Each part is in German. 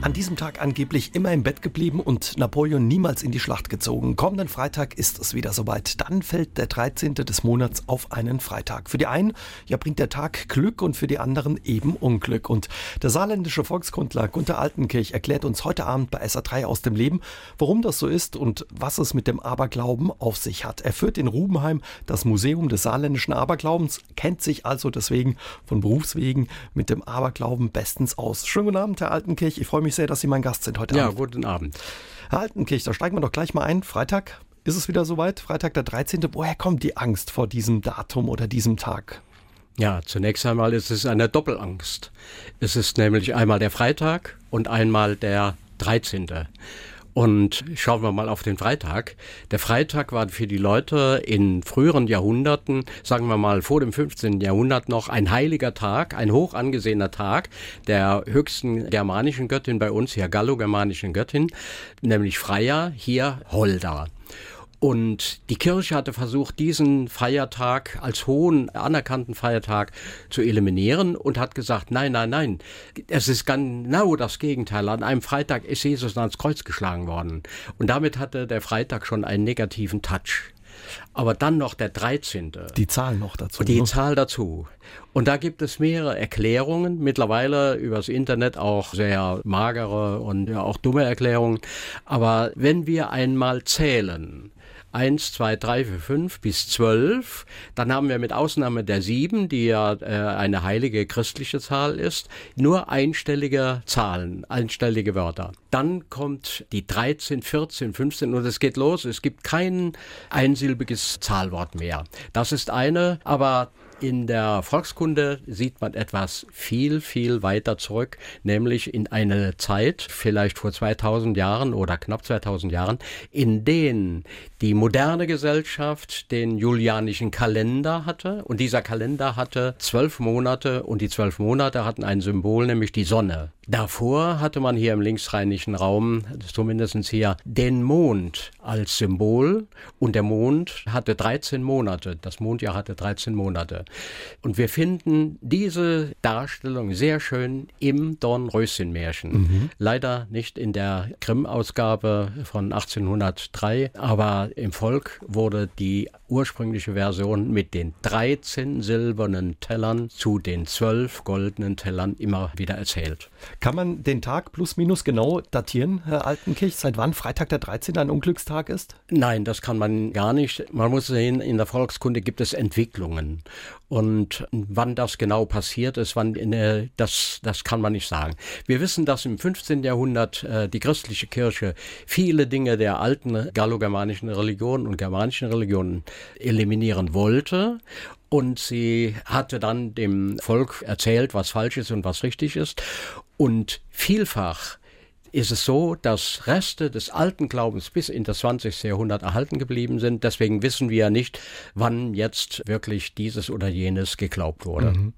an diesem Tag angeblich immer im Bett geblieben und Napoleon niemals in die Schlacht gezogen. Kommenden Freitag ist es wieder soweit. Dann fällt der 13. des Monats auf einen Freitag. Für die einen ja bringt der Tag Glück und für die anderen eben Unglück. Und der saarländische Volkskundler Gunther Altenkirch erklärt uns heute Abend bei SA3 aus dem Leben, warum das so ist und was es mit dem Aberglauben auf sich hat. Er führt in Rubenheim das Museum des saarländischen Aberglaubens, kennt sich also deswegen von Berufswegen mit dem Aberglauben bestens aus. Schönen guten Abend, Herr Altenkirch. Ich freue mich sehr, dass Sie mein Gast sind heute ja, Abend. Ja, guten Abend. Herr Altenkirch, da steigen wir doch gleich mal ein. Freitag ist es wieder soweit, Freitag der 13. Woher kommt die Angst vor diesem Datum oder diesem Tag? Ja, zunächst einmal ist es eine Doppelangst. Es ist nämlich einmal der Freitag und einmal der 13. Und schauen wir mal auf den Freitag. Der Freitag war für die Leute in früheren Jahrhunderten, sagen wir mal vor dem 15. Jahrhundert noch ein heiliger Tag, ein hoch angesehener Tag der höchsten germanischen Göttin bei uns, hier gallo-germanischen Göttin, nämlich Freya, hier Holda. Und die Kirche hatte versucht, diesen Feiertag als hohen anerkannten Feiertag zu eliminieren und hat gesagt, nein, nein, nein, es ist genau das Gegenteil. An einem Freitag ist Jesus ans Kreuz geschlagen worden. Und damit hatte der Freitag schon einen negativen Touch. Aber dann noch der 13. Die Zahl noch dazu. Die ne? Zahl dazu. Und da gibt es mehrere Erklärungen, mittlerweile übers Internet auch sehr magere und ja auch dumme Erklärungen. Aber wenn wir einmal zählen, 1, 2, 3, 4, 5 bis 12. Dann haben wir mit Ausnahme der 7, die ja äh, eine heilige christliche Zahl ist, nur einstellige Zahlen, einstellige Wörter. Dann kommt die 13, 14, 15 und es geht los. Es gibt kein einsilbiges Zahlwort mehr. Das ist eine, aber in der Volkskunde sieht man etwas viel, viel weiter zurück, nämlich in eine Zeit, vielleicht vor 2000 Jahren oder knapp 2000 Jahren, in denen die moderne Gesellschaft den julianischen Kalender hatte und dieser Kalender hatte zwölf Monate und die zwölf Monate hatten ein Symbol, nämlich die Sonne. Davor hatte man hier im linksrheinischen Raum, zumindest hier, den Mond als Symbol und der Mond hatte 13 Monate. Das Mondjahr hatte 13 Monate. Und wir finden diese Darstellung sehr schön im Dornröschen-Märchen. Mhm. Leider nicht in der Grimm-Ausgabe von 1803, aber im Volk wurde die ursprüngliche Version mit den 13 silbernen Tellern zu den 12 goldenen Tellern immer wieder erzählt. Kann man den Tag plus minus genau datieren, Herr Altenkirch, seit wann Freitag der 13. ein Unglückstag ist? Nein, das kann man gar nicht. Man muss sehen, in der Volkskunde gibt es Entwicklungen. Und wann das genau passiert ist, wann äh, das, das kann man nicht sagen. Wir wissen, dass im 15. Jahrhundert äh, die christliche Kirche viele Dinge der alten gallo-germanischen Religionen und germanischen Religionen eliminieren wollte und sie hatte dann dem Volk erzählt, was falsch ist und was richtig ist. Und vielfach ist es so, dass Reste des alten Glaubens bis in das 20. Jahrhundert erhalten geblieben sind. Deswegen wissen wir ja nicht, wann jetzt wirklich dieses oder jenes geglaubt wurde. Mhm.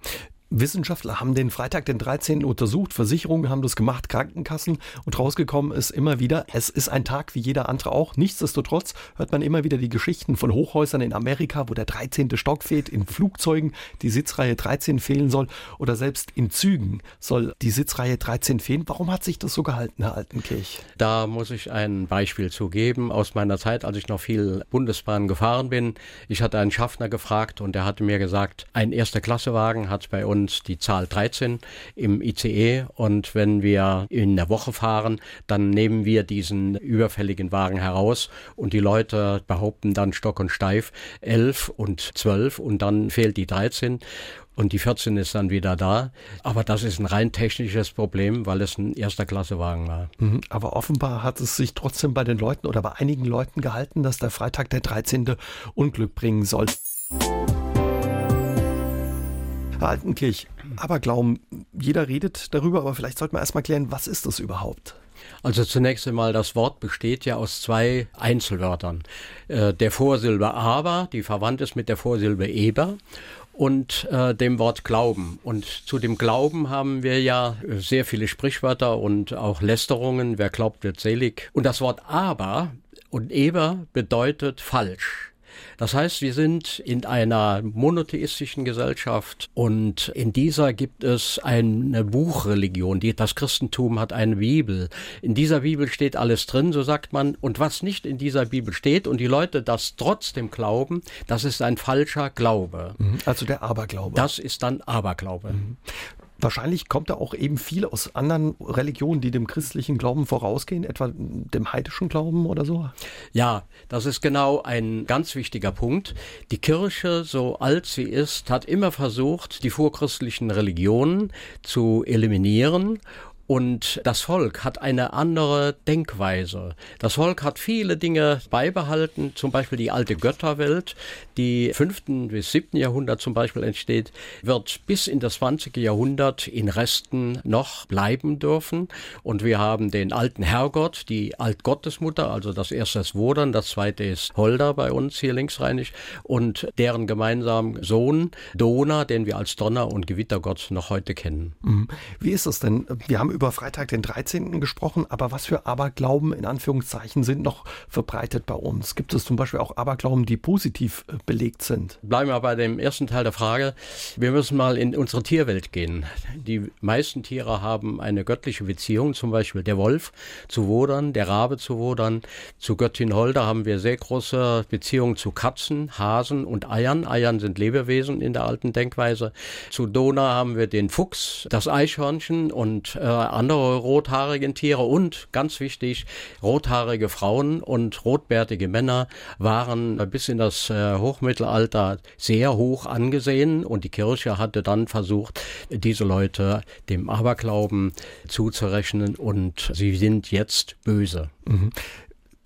Wissenschaftler haben den Freitag, den 13. untersucht, Versicherungen haben das gemacht, Krankenkassen und rausgekommen ist immer wieder, es ist ein Tag wie jeder andere auch. Nichtsdestotrotz hört man immer wieder die Geschichten von Hochhäusern in Amerika, wo der 13. Stock fehlt, in Flugzeugen die Sitzreihe 13 fehlen soll oder selbst in Zügen soll die Sitzreihe 13 fehlen. Warum hat sich das so gehalten, Herr Altenkirch? Da muss ich ein Beispiel zugeben aus meiner Zeit, als ich noch viel Bundesbahn gefahren bin. Ich hatte einen Schaffner gefragt und der hatte mir gesagt, ein erster Klassewagen hat bei uns uns die Zahl 13 im ICE und wenn wir in der Woche fahren, dann nehmen wir diesen überfälligen Wagen heraus und die Leute behaupten dann stock und steif 11 und 12 und dann fehlt die 13 und die 14 ist dann wieder da. Aber das ist ein rein technisches Problem, weil es ein erster Klasse Wagen war. Mhm, aber offenbar hat es sich trotzdem bei den Leuten oder bei einigen Leuten gehalten, dass der Freitag der 13. Unglück bringen soll. Herr Altenkirch, Aberglauben, jeder redet darüber, aber vielleicht sollte man erstmal klären, was ist das überhaupt? Also zunächst einmal, das Wort besteht ja aus zwei Einzelwörtern. Äh, der Vorsilbe aber, die verwandt ist mit der Vorsilbe eber und äh, dem Wort Glauben. Und zu dem Glauben haben wir ja sehr viele Sprichwörter und auch Lästerungen. Wer glaubt, wird selig. Und das Wort aber und eber bedeutet falsch. Das heißt, wir sind in einer monotheistischen Gesellschaft und in dieser gibt es eine Buchreligion. Die, das Christentum hat eine Bibel. In dieser Bibel steht alles drin, so sagt man. Und was nicht in dieser Bibel steht und die Leute das trotzdem glauben, das ist ein falscher Glaube. Mhm. Also der Aberglaube. Das ist dann Aberglaube. Mhm. Wahrscheinlich kommt da auch eben viel aus anderen Religionen, die dem christlichen Glauben vorausgehen, etwa dem heidischen Glauben oder so. Ja, das ist genau ein ganz wichtiger Punkt. Die Kirche, so alt sie ist, hat immer versucht, die vorchristlichen Religionen zu eliminieren und das Volk hat eine andere Denkweise. Das Volk hat viele Dinge beibehalten, zum Beispiel die alte Götterwelt, die 5. bis 7. Jahrhundert zum Beispiel entsteht, wird bis in das 20. Jahrhundert in Resten noch bleiben dürfen. Und wir haben den alten Herrgott, die Altgottesmutter, also das erste ist Wodern, das zweite ist Holder bei uns hier linksrheinig und deren gemeinsamen Sohn Dona, den wir als Donner- und Gewittergott noch heute kennen. Mhm. Wie ist das denn? Wir haben über Freitag den 13. gesprochen, aber was für Aberglauben in Anführungszeichen sind noch verbreitet bei uns? Gibt es zum Beispiel auch Aberglauben, die positiv äh, belegt sind? Bleiben wir bei dem ersten Teil der Frage. Wir müssen mal in unsere Tierwelt gehen. Die meisten Tiere haben eine göttliche Beziehung, zum Beispiel der Wolf zu Wodern, der Rabe zu Wodern, zu Göttin Holder haben wir sehr große Beziehungen zu Katzen, Hasen und Eiern. Eiern sind Lebewesen in der alten Denkweise. Zu Dona haben wir den Fuchs, das Eichhörnchen und äh, andere rothaarigen Tiere und ganz wichtig, rothaarige Frauen und rotbärtige Männer waren bis in das äh, Hochmittelalter sehr hoch angesehen und die Kirche hatte dann versucht, diese Leute dem Aberglauben zuzurechnen und sie sind jetzt böse. Mhm.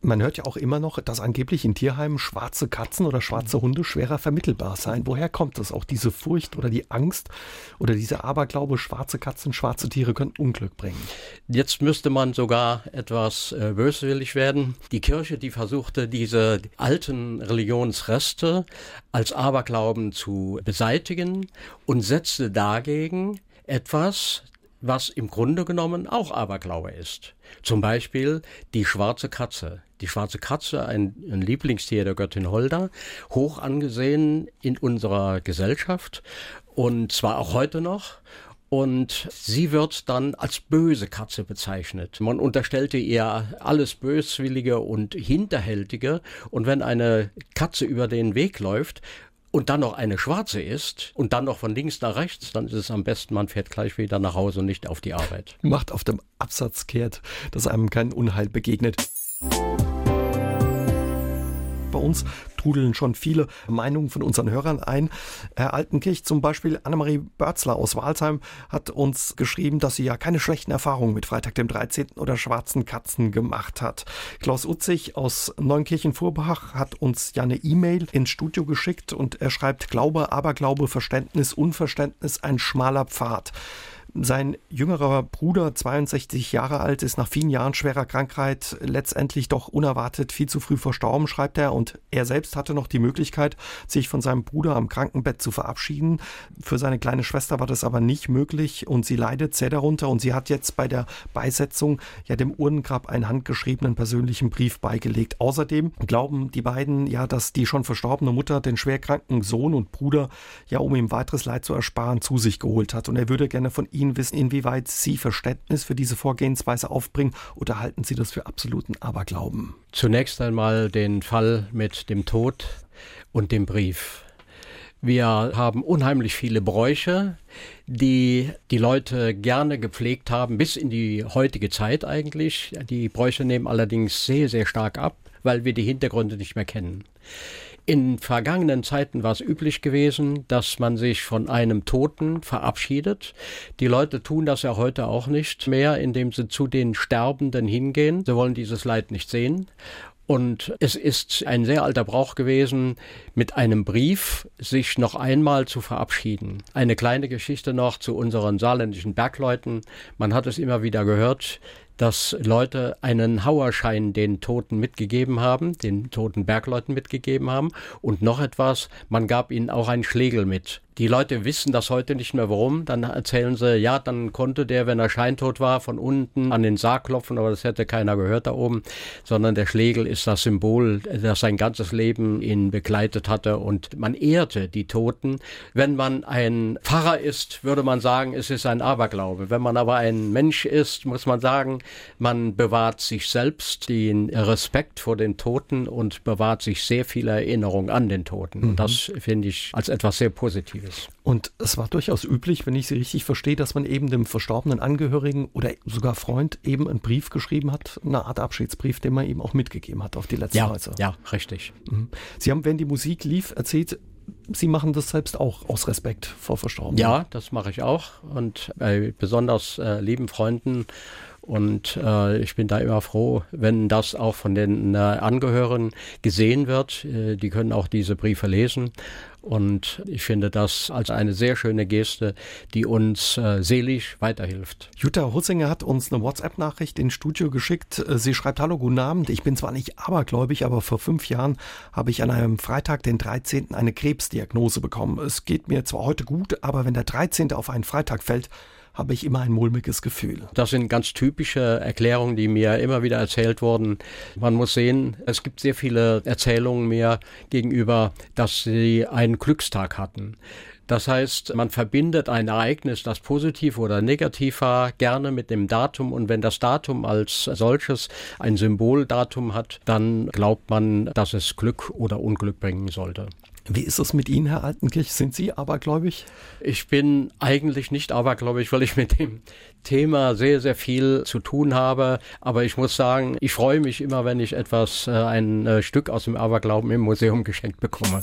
Man hört ja auch immer noch, dass angeblich in Tierheimen schwarze Katzen oder schwarze Hunde schwerer vermittelbar seien. Woher kommt das? Auch diese Furcht oder die Angst oder dieser Aberglaube, schwarze Katzen, schwarze Tiere können Unglück bringen? Jetzt müsste man sogar etwas äh, böswillig werden. Die Kirche, die versuchte, diese alten Religionsreste als Aberglauben zu beseitigen und setzte dagegen etwas, was im Grunde genommen auch Aberglaube ist. Zum Beispiel die schwarze Katze. Die schwarze Katze, ein, ein, Lieblingstier der Göttin Holda, hoch angesehen in unserer Gesellschaft und zwar auch heute noch. Und sie wird dann als böse Katze bezeichnet. Man unterstellte ihr alles Böswillige und Hinterhältige. Und wenn eine Katze über den Weg läuft, und dann noch eine schwarze ist und dann noch von links nach rechts, dann ist es am besten, man fährt gleich wieder nach Hause und nicht auf die Arbeit. Macht auf dem Absatz kehrt, dass einem kein Unheil begegnet bei uns trudeln schon viele Meinungen von unseren Hörern ein. Herr Altenkirch zum Beispiel, Annemarie Börzler aus Walsheim hat uns geschrieben, dass sie ja keine schlechten Erfahrungen mit Freitag dem 13. oder schwarzen Katzen gemacht hat. Klaus Utzig aus Neunkirchen-Vorbach hat uns ja eine E-Mail ins Studio geschickt und er schreibt Glaube, Aberglaube, Verständnis, Unverständnis, ein schmaler Pfad. Sein jüngerer Bruder, 62 Jahre alt, ist nach vielen Jahren schwerer Krankheit letztendlich doch unerwartet viel zu früh verstorben, schreibt er. Und er selbst hatte noch die Möglichkeit, sich von seinem Bruder am Krankenbett zu verabschieden. Für seine kleine Schwester war das aber nicht möglich und sie leidet sehr darunter. Und sie hat jetzt bei der Beisetzung ja dem Urnengrab einen handgeschriebenen persönlichen Brief beigelegt. Außerdem glauben die beiden ja, dass die schon verstorbene Mutter den schwerkranken Sohn und Bruder ja, um ihm weiteres Leid zu ersparen, zu sich geholt hat. Und er würde gerne von ihm Ihnen wissen, inwieweit Sie Verständnis für diese Vorgehensweise aufbringen oder halten Sie das für absoluten Aberglauben? Zunächst einmal den Fall mit dem Tod und dem Brief. Wir haben unheimlich viele Bräuche, die die Leute gerne gepflegt haben, bis in die heutige Zeit eigentlich. Die Bräuche nehmen allerdings sehr, sehr stark ab, weil wir die Hintergründe nicht mehr kennen. In vergangenen Zeiten war es üblich gewesen, dass man sich von einem Toten verabschiedet. Die Leute tun das ja heute auch nicht mehr, indem sie zu den Sterbenden hingehen. Sie wollen dieses Leid nicht sehen. Und es ist ein sehr alter Brauch gewesen, mit einem Brief sich noch einmal zu verabschieden. Eine kleine Geschichte noch zu unseren saarländischen Bergleuten. Man hat es immer wieder gehört. Dass Leute einen Hauerschein den Toten mitgegeben haben, den toten Bergleuten mitgegeben haben. Und noch etwas, man gab ihnen auch einen Schlegel mit. Die Leute wissen das heute nicht mehr warum. Dann erzählen sie, ja, dann konnte der, wenn er scheintot war, von unten an den Sarg klopfen, aber das hätte keiner gehört da oben, sondern der Schlegel ist das Symbol, das sein ganzes Leben ihn begleitet hatte und man ehrte die Toten. Wenn man ein Pfarrer ist, würde man sagen, es ist ein Aberglaube. Wenn man aber ein Mensch ist, muss man sagen, man bewahrt sich selbst den Respekt vor den Toten und bewahrt sich sehr viel Erinnerung an den Toten. Mhm. Und das finde ich als etwas sehr Positives. Positives. Und es war durchaus üblich, wenn ich Sie richtig verstehe, dass man eben dem verstorbenen Angehörigen oder sogar Freund eben einen Brief geschrieben hat, eine Art Abschiedsbrief, den man ihm auch mitgegeben hat auf die letzte ja, Reise. Ja, richtig. Mhm. Sie haben, wenn die Musik lief, erzählt, Sie machen das selbst auch aus Respekt vor Verstorbenen. Ja, das mache ich auch. Und bei besonders äh, lieben Freunden und äh, ich bin da immer froh, wenn das auch von den äh, Angehörigen gesehen wird. Äh, die können auch diese Briefe lesen. Und ich finde das als eine sehr schöne Geste, die uns äh, seelisch weiterhilft. Jutta Hussinger hat uns eine WhatsApp-Nachricht ins Studio geschickt. Äh, sie schreibt, hallo, guten Abend. Ich bin zwar nicht abergläubig, aber vor fünf Jahren habe ich an einem Freitag, den 13., eine Krebsdiagnose bekommen. Es geht mir zwar heute gut, aber wenn der 13. auf einen Freitag fällt, habe ich immer ein mulmiges Gefühl. Das sind ganz typische Erklärungen, die mir immer wieder erzählt wurden. Man muss sehen, es gibt sehr viele Erzählungen mir gegenüber, dass sie einen Glückstag hatten. Das heißt, man verbindet ein Ereignis, das positiv oder negativ war, gerne mit dem Datum. Und wenn das Datum als solches ein Symboldatum hat, dann glaubt man, dass es Glück oder Unglück bringen sollte. Wie ist es mit Ihnen, Herr Altenkirch? Sind Sie abergläubig? Ich bin eigentlich nicht abergläubig, weil ich mit dem Thema sehr, sehr viel zu tun habe. Aber ich muss sagen, ich freue mich immer, wenn ich etwas, äh, ein äh, Stück aus dem Aberglauben im Museum geschenkt bekomme.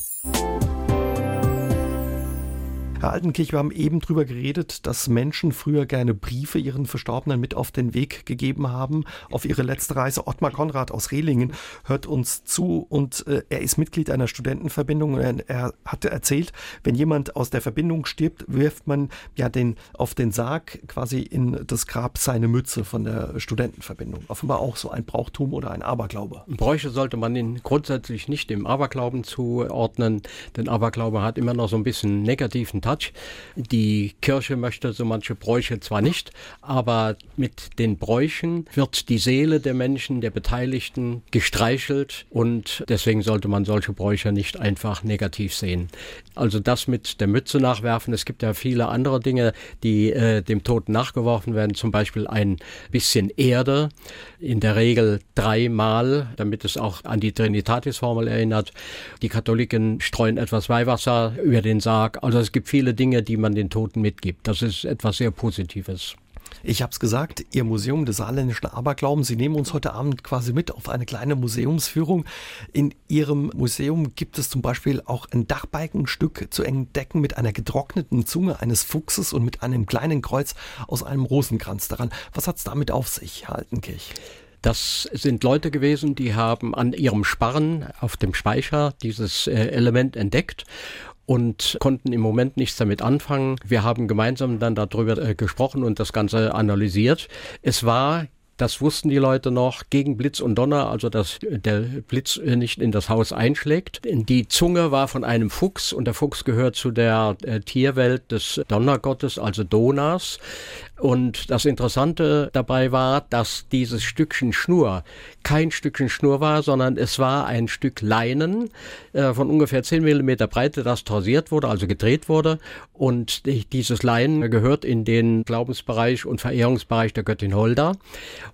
Herr Altenkirch, wir haben eben drüber geredet, dass Menschen früher gerne Briefe ihren Verstorbenen mit auf den Weg gegeben haben, auf ihre letzte Reise. Ottmar Konrad aus Rehlingen hört uns zu und äh, er ist Mitglied einer Studentenverbindung. Er, er hatte erzählt, wenn jemand aus der Verbindung stirbt, wirft man ja den, auf den Sarg quasi in das Grab seine Mütze von der Studentenverbindung. Offenbar auch so ein Brauchtum oder ein Aberglaube. Bräuche sollte man ihn grundsätzlich nicht dem Aberglauben zuordnen, denn Aberglaube hat immer noch so ein bisschen negativen Teil Touch. Die Kirche möchte so manche Bräuche zwar nicht, aber mit den Bräuchen wird die Seele der Menschen, der Beteiligten gestreichelt und deswegen sollte man solche Bräuche nicht einfach negativ sehen. Also das mit der Mütze nachwerfen, es gibt ja viele andere Dinge, die äh, dem Toten nachgeworfen werden, zum Beispiel ein bisschen Erde, in der Regel dreimal, damit es auch an die Trinitatis-Formel erinnert. Die Katholiken streuen etwas Weihwasser über den Sarg. Also es gibt viele viele Dinge, die man den Toten mitgibt. Das ist etwas sehr Positives. Ich habe es gesagt, Ihr Museum des saarländischen Aberglauben, Sie nehmen uns heute Abend quasi mit auf eine kleine Museumsführung. In Ihrem Museum gibt es zum Beispiel auch ein Dachbalkenstück zu entdecken mit einer getrockneten Zunge eines Fuchses und mit einem kleinen Kreuz aus einem Rosenkranz daran. Was hat es damit auf sich, Herr Altenkirch? Das sind Leute gewesen, die haben an ihrem Sparren auf dem Speicher dieses äh, Element entdeckt und konnten im Moment nichts damit anfangen. Wir haben gemeinsam dann darüber äh, gesprochen und das Ganze analysiert. Es war das wussten die Leute noch gegen Blitz und Donner, also dass der Blitz nicht in das Haus einschlägt. Die Zunge war von einem Fuchs und der Fuchs gehört zu der äh, Tierwelt des Donnergottes, also Donas. Und das Interessante dabei war, dass dieses Stückchen Schnur kein Stückchen Schnur war, sondern es war ein Stück Leinen äh, von ungefähr 10 Millimeter Breite, das torsiert wurde, also gedreht wurde. Und dieses Leinen gehört in den Glaubensbereich und Verehrungsbereich der Göttin Holda.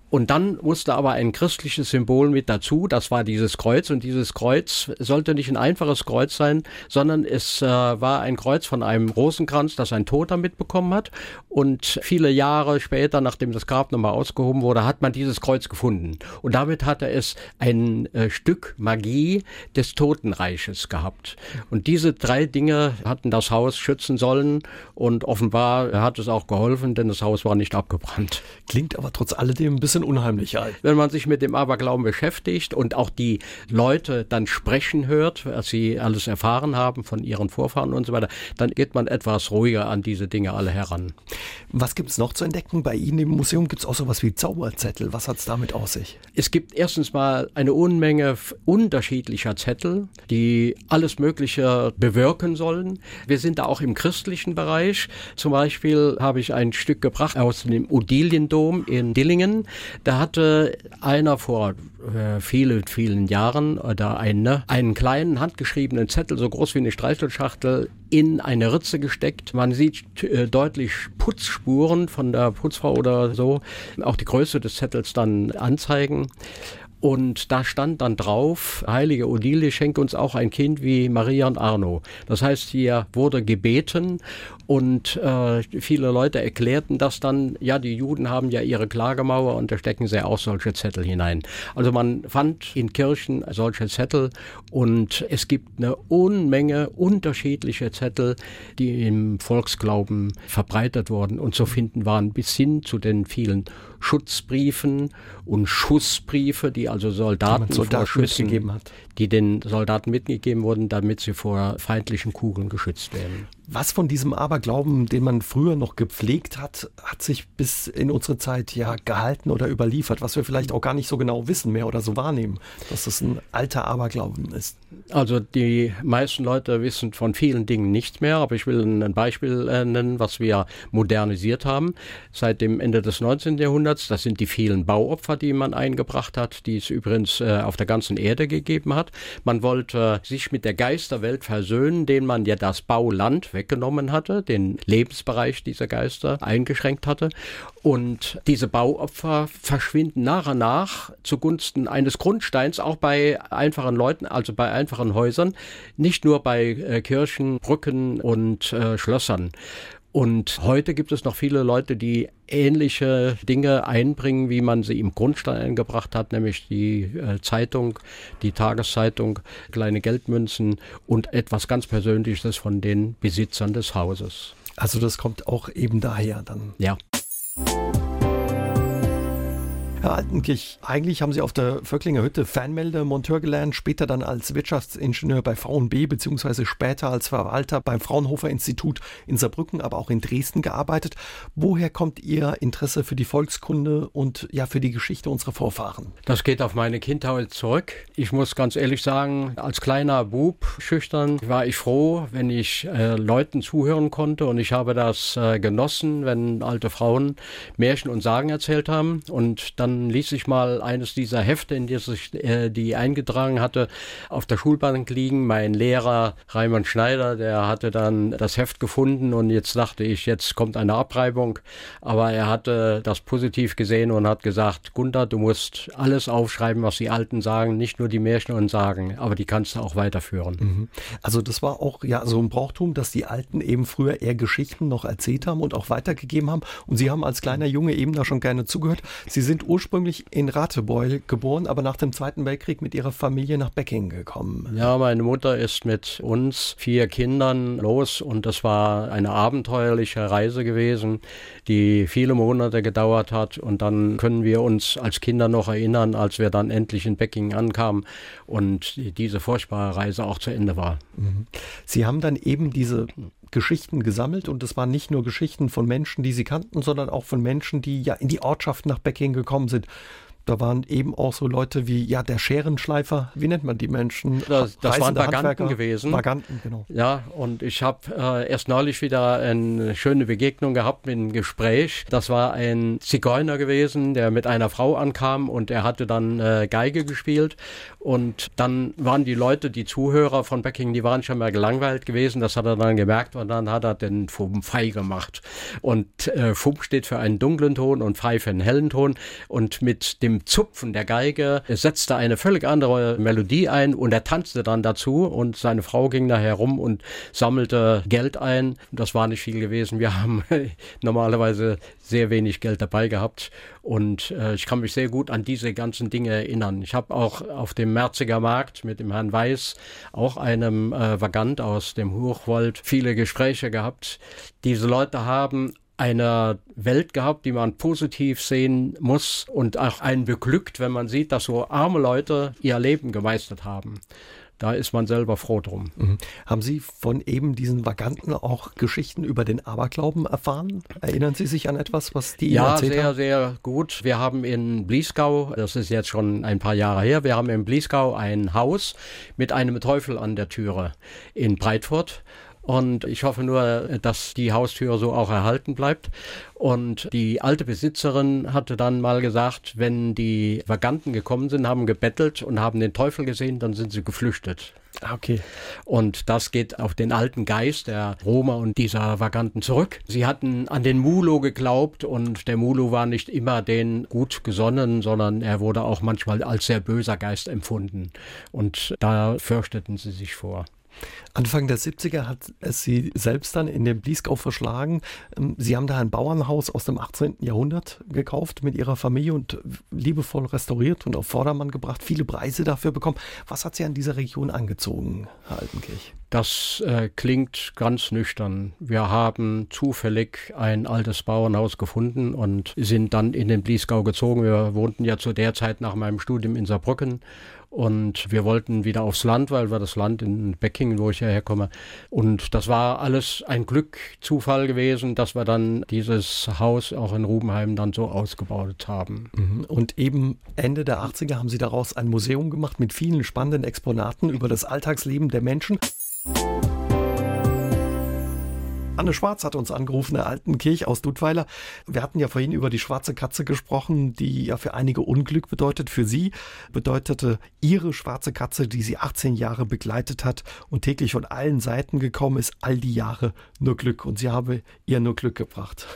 Und dann musste aber ein christliches Symbol mit dazu, das war dieses Kreuz. Und dieses Kreuz sollte nicht ein einfaches Kreuz sein, sondern es äh, war ein Kreuz von einem Rosenkranz, das ein Toter mitbekommen hat. Und viele Jahre später, nachdem das Grab nochmal ausgehoben wurde, hat man dieses Kreuz gefunden. Und damit hatte es ein äh, Stück Magie des Totenreiches gehabt. Und diese drei Dinge hatten das Haus schützen sollen. Und offenbar hat es auch geholfen, denn das Haus war nicht abgebrannt. Klingt aber trotz alledem ein bisschen bisschen unheimlich alt. Wenn man sich mit dem Aberglauben beschäftigt und auch die Leute dann sprechen hört, was sie alles erfahren haben von ihren Vorfahren und so weiter, dann geht man etwas ruhiger an diese Dinge alle heran. Was gibt es noch zu entdecken? Bei Ihnen im Museum gibt es auch sowas wie Zauberzettel. Was hat es damit aus sich? Es gibt erstens mal eine Unmenge unterschiedlicher Zettel, die alles Mögliche bewirken sollen. Wir sind da auch im christlichen Bereich. Zum Beispiel habe ich ein Stück gebracht aus dem Odiliendom in Dillingen. Da hatte einer vor äh, vielen, vielen Jahren oder eine, einen kleinen handgeschriebenen Zettel, so groß wie eine Streichelschachtel, in eine Ritze gesteckt. Man sieht äh, deutlich Putzspuren von der Putzfrau oder so. Auch die Größe des Zettels dann anzeigen. Und da stand dann drauf, Heilige Odile, schenke uns auch ein Kind wie Maria und Arno. Das heißt, hier wurde gebeten und äh, viele Leute erklärten das dann, ja, die Juden haben ja ihre Klagemauer und da stecken sie auch solche Zettel hinein. Also man fand in Kirchen solche Zettel und es gibt eine Unmenge unterschiedliche Zettel, die im Volksglauben verbreitet wurden und zu finden waren, bis hin zu den vielen Schutzbriefen und Schussbriefe, die also Soldaten, die Soldaten vor Schüssen, mitgegeben hat. Die den Soldaten mitgegeben wurden, damit sie vor feindlichen Kugeln geschützt werden. Was von diesem Aberglauben, den man früher noch gepflegt hat, hat sich bis in unsere Zeit ja gehalten oder überliefert, was wir vielleicht auch gar nicht so genau wissen mehr oder so wahrnehmen, dass das ein alter Aberglauben ist? Also die meisten Leute wissen von vielen Dingen nichts mehr, aber ich will ein Beispiel äh, nennen, was wir modernisiert haben seit dem Ende des 19. Jahrhunderts. Das sind die vielen Bauopfer, die man eingebracht hat, die es übrigens äh, auf der ganzen Erde gegeben hat. Man wollte sich mit der Geisterwelt versöhnen, den man ja das Bauland weggenommen hatte, den Lebensbereich dieser Geister eingeschränkt hatte. Und diese Bauopfer verschwinden nach und nach zugunsten eines Grundsteins, auch bei einfachen Leuten, also bei einfachen Häusern, nicht nur bei äh, Kirchen, Brücken und äh, Schlössern. Und heute gibt es noch viele Leute, die ähnliche Dinge einbringen, wie man sie im Grundstein eingebracht hat, nämlich die äh, Zeitung, die Tageszeitung, kleine Geldmünzen und etwas ganz Persönliches von den Besitzern des Hauses. Also das kommt auch eben daher dann. Ja. Altenkirch, eigentlich haben Sie auf der Vöcklinger Hütte Fernmeldemonteur gelernt, später dann als Wirtschaftsingenieur bei V&B beziehungsweise später als Verwalter beim Fraunhofer Institut in Saarbrücken, aber auch in Dresden gearbeitet. Woher kommt Ihr Interesse für die Volkskunde und ja für die Geschichte unserer Vorfahren? Das geht auf meine Kindheit zurück. Ich muss ganz ehrlich sagen, als kleiner Bub, schüchtern, war ich froh, wenn ich äh, Leuten zuhören konnte und ich habe das äh, genossen, wenn alte Frauen Märchen und Sagen erzählt haben und dann dann ließ ich mal eines dieser Hefte, in das ich äh, die eingetragen hatte, auf der Schulbank liegen. Mein Lehrer Raimund Schneider, der hatte dann das Heft gefunden und jetzt dachte ich, jetzt kommt eine Abreibung. Aber er hatte das positiv gesehen und hat gesagt, Gunther, du musst alles aufschreiben, was die Alten sagen, nicht nur die Märchen und Sagen, aber die kannst du auch weiterführen. Mhm. Also das war auch ja so ein Brauchtum, dass die Alten eben früher eher Geschichten noch erzählt haben und auch weitergegeben haben. Und Sie haben als kleiner Junge eben da schon gerne zugehört. Sie sind ursprünglich ursprünglich in Ratebeul geboren, aber nach dem Zweiten Weltkrieg mit ihrer Familie nach Becking gekommen. Ja, meine Mutter ist mit uns vier Kindern los und das war eine abenteuerliche Reise gewesen, die viele Monate gedauert hat und dann können wir uns als Kinder noch erinnern, als wir dann endlich in Becking ankamen und diese furchtbare Reise auch zu Ende war. Mhm. Sie haben dann eben diese Geschichten gesammelt und es waren nicht nur Geschichten von Menschen, die sie kannten, sondern auch von Menschen, die ja in die Ortschaft nach Becking gekommen sind. Da waren eben auch so Leute wie, ja, der Scherenschleifer, wie nennt man die Menschen? Das, das waren Vaganten gewesen. Vaganten, genau. Ja, und ich habe äh, erst neulich wieder eine schöne Begegnung gehabt mit einem Gespräch. Das war ein Zigeuner gewesen, der mit einer Frau ankam und er hatte dann äh, Geige gespielt. Und dann waren die Leute, die Zuhörer von Becking, die waren schon mal gelangweilt gewesen. Das hat er dann gemerkt und dann hat er den Fum Fei gemacht. Und äh, Fum steht für einen dunklen Ton und Fei für einen hellen Ton. Und mit dem Zupfen der Geige setzte eine völlig andere Melodie ein und er tanzte dann dazu und seine Frau ging nachher rum und sammelte Geld ein. Das war nicht viel gewesen. Wir haben normalerweise sehr wenig Geld dabei gehabt und äh, ich kann mich sehr gut an diese ganzen Dinge erinnern. Ich habe auch auf dem Merziger Markt mit dem Herrn Weiß, auch einem äh, Vagant aus dem Hochwald, viele Gespräche gehabt. Diese Leute haben einer Welt gehabt, die man positiv sehen muss und auch einen beglückt, wenn man sieht, dass so arme Leute ihr Leben gemeistert haben. Da ist man selber froh drum. Mhm. Haben Sie von eben diesen Vaganten auch Geschichten über den Aberglauben erfahren? Erinnern Sie sich an etwas, was die ja, Ihnen erzählt sehr, haben? sehr gut. Wir haben in Bliesgau, das ist jetzt schon ein paar Jahre her, wir haben in Bliesgau ein Haus mit einem Teufel an der Türe in Breitfurt. Und ich hoffe nur, dass die Haustür so auch erhalten bleibt. Und die alte Besitzerin hatte dann mal gesagt, wenn die Vaganten gekommen sind, haben gebettelt und haben den Teufel gesehen, dann sind sie geflüchtet. Ah, okay. Und das geht auf den alten Geist der Roma und dieser Vaganten zurück. Sie hatten an den Mulo geglaubt und der Mulo war nicht immer den gut gesonnen, sondern er wurde auch manchmal als sehr böser Geist empfunden. Und da fürchteten sie sich vor. Anfang der 70er hat es Sie selbst dann in den Bliesgau verschlagen. Ähm, Sie haben da ein Bauernhaus aus dem 18. Jahrhundert gekauft mit Ihrer Familie und liebevoll restauriert und auf Vordermann gebracht, viele Preise dafür bekommen. Was hat Sie an dieser Region angezogen, Herr Altenkirch? Das äh, klingt ganz nüchtern. Wir haben zufällig ein altes Bauernhaus gefunden und sind dann in den Bliesgau gezogen. Wir wohnten ja zu der Zeit nach meinem Studium in Saarbrücken und wir wollten wieder aufs Land, weil wir das Land in Beckingen, wo ich herkomme. Und das war alles ein Glück, Zufall gewesen, dass wir dann dieses Haus auch in Rubenheim dann so ausgebaut haben. Mhm. Und eben Ende der 80er haben Sie daraus ein Museum gemacht mit vielen spannenden Exponaten über das Alltagsleben der Menschen. Anne Schwarz hat uns angerufen, der Altenkirch aus Dudweiler. Wir hatten ja vorhin über die schwarze Katze gesprochen, die ja für einige Unglück bedeutet. Für sie bedeutete ihre schwarze Katze, die sie 18 Jahre begleitet hat und täglich von allen Seiten gekommen ist, all die Jahre nur Glück. Und sie habe ihr nur Glück gebracht.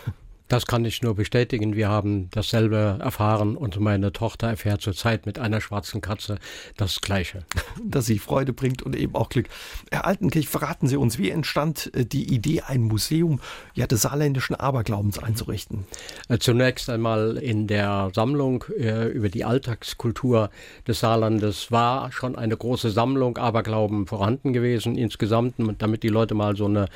Das kann ich nur bestätigen. Wir haben dasselbe erfahren und meine Tochter erfährt zurzeit mit einer schwarzen Katze das Gleiche. Dass sie Freude bringt und eben auch Glück. Herr Altenkirch, verraten Sie uns, wie entstand äh, die Idee, ein Museum ja, des saarländischen Aberglaubens einzurichten? Äh, zunächst einmal in der Sammlung äh, über die Alltagskultur des Saarlandes war schon eine große Sammlung Aberglauben vorhanden gewesen insgesamt, damit die Leute mal so eine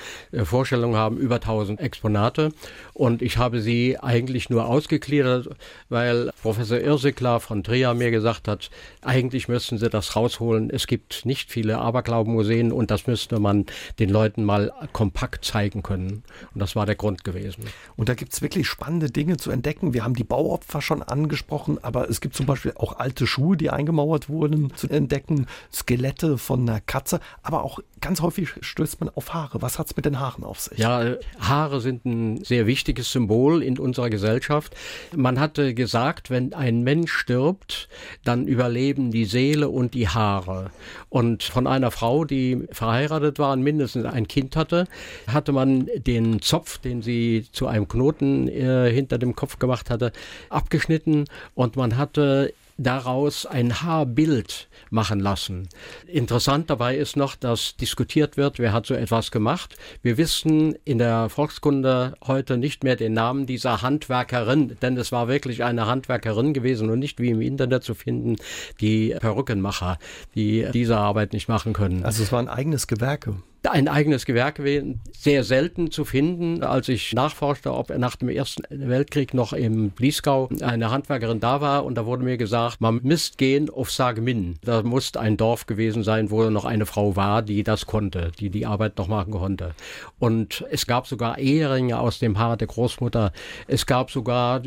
Vorstellung haben, über 1000 Exponate. Und ich habe sie eigentlich nur ausgegliedert, weil Professor Irseklar von Trier mir gesagt hat, eigentlich müssten sie das rausholen. Es gibt nicht viele Aberglaubenmuseen und das müsste man den Leuten mal kompakt zeigen können. Und das war der Grund gewesen. Und da gibt es wirklich spannende Dinge zu entdecken. Wir haben die Bauopfer schon angesprochen, aber es gibt zum Beispiel auch alte Schuhe, die eingemauert wurden, zu entdecken, Skelette von einer Katze, aber auch ganz häufig stößt man auf Haare. Was hat es mit den Haaren auf sich? Ja, Haare sind ein sehr wichtiges Symbol in unserer Gesellschaft. Man hatte gesagt, wenn ein Mensch stirbt, dann überleben die Seele und die Haare. Und von einer Frau, die verheiratet war und mindestens ein Kind hatte, hatte man den Zopf, den sie zu einem Knoten äh, hinter dem Kopf gemacht hatte, abgeschnitten und man hatte daraus ein Haarbild machen lassen. Interessant dabei ist noch, dass diskutiert wird, wer hat so etwas gemacht. Wir wissen in der Volkskunde heute nicht mehr den Namen dieser Handwerkerin, denn es war wirklich eine Handwerkerin gewesen und nicht wie im Internet zu finden, die Perückenmacher, die diese Arbeit nicht machen können. Also es war ein eigenes Gewerke ein eigenes Gewerk gewesen, sehr selten zu finden. Als ich nachforschte, ob nach dem Ersten Weltkrieg noch im Bliesgau eine Handwerkerin da war und da wurde mir gesagt, man misst gehen auf Sagemin. Da muss ein Dorf gewesen sein, wo noch eine Frau war, die das konnte, die die Arbeit noch machen konnte. Und es gab sogar Eheringe aus dem Haar der Großmutter. Es gab sogar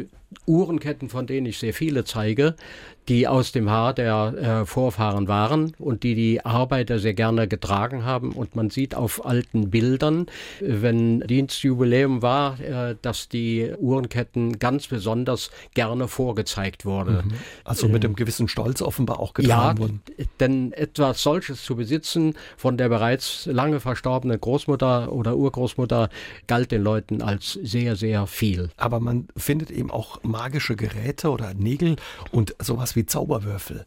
Uhrenketten, von denen ich sehr viele zeige, die aus dem Haar der äh, Vorfahren waren und die die Arbeiter sehr gerne getragen haben. Und man sieht auf alten Bildern, wenn Dienstjubiläum war, äh, dass die Uhrenketten ganz besonders gerne vorgezeigt wurde. Mhm. Also mit einem gewissen Stolz offenbar auch getragen ja, wurden. Denn etwas solches zu besitzen von der bereits lange verstorbenen Großmutter oder Urgroßmutter galt den Leuten als sehr, sehr viel. Aber man findet eben auch magische Geräte oder Nägel und sowas wie Zauberwürfel.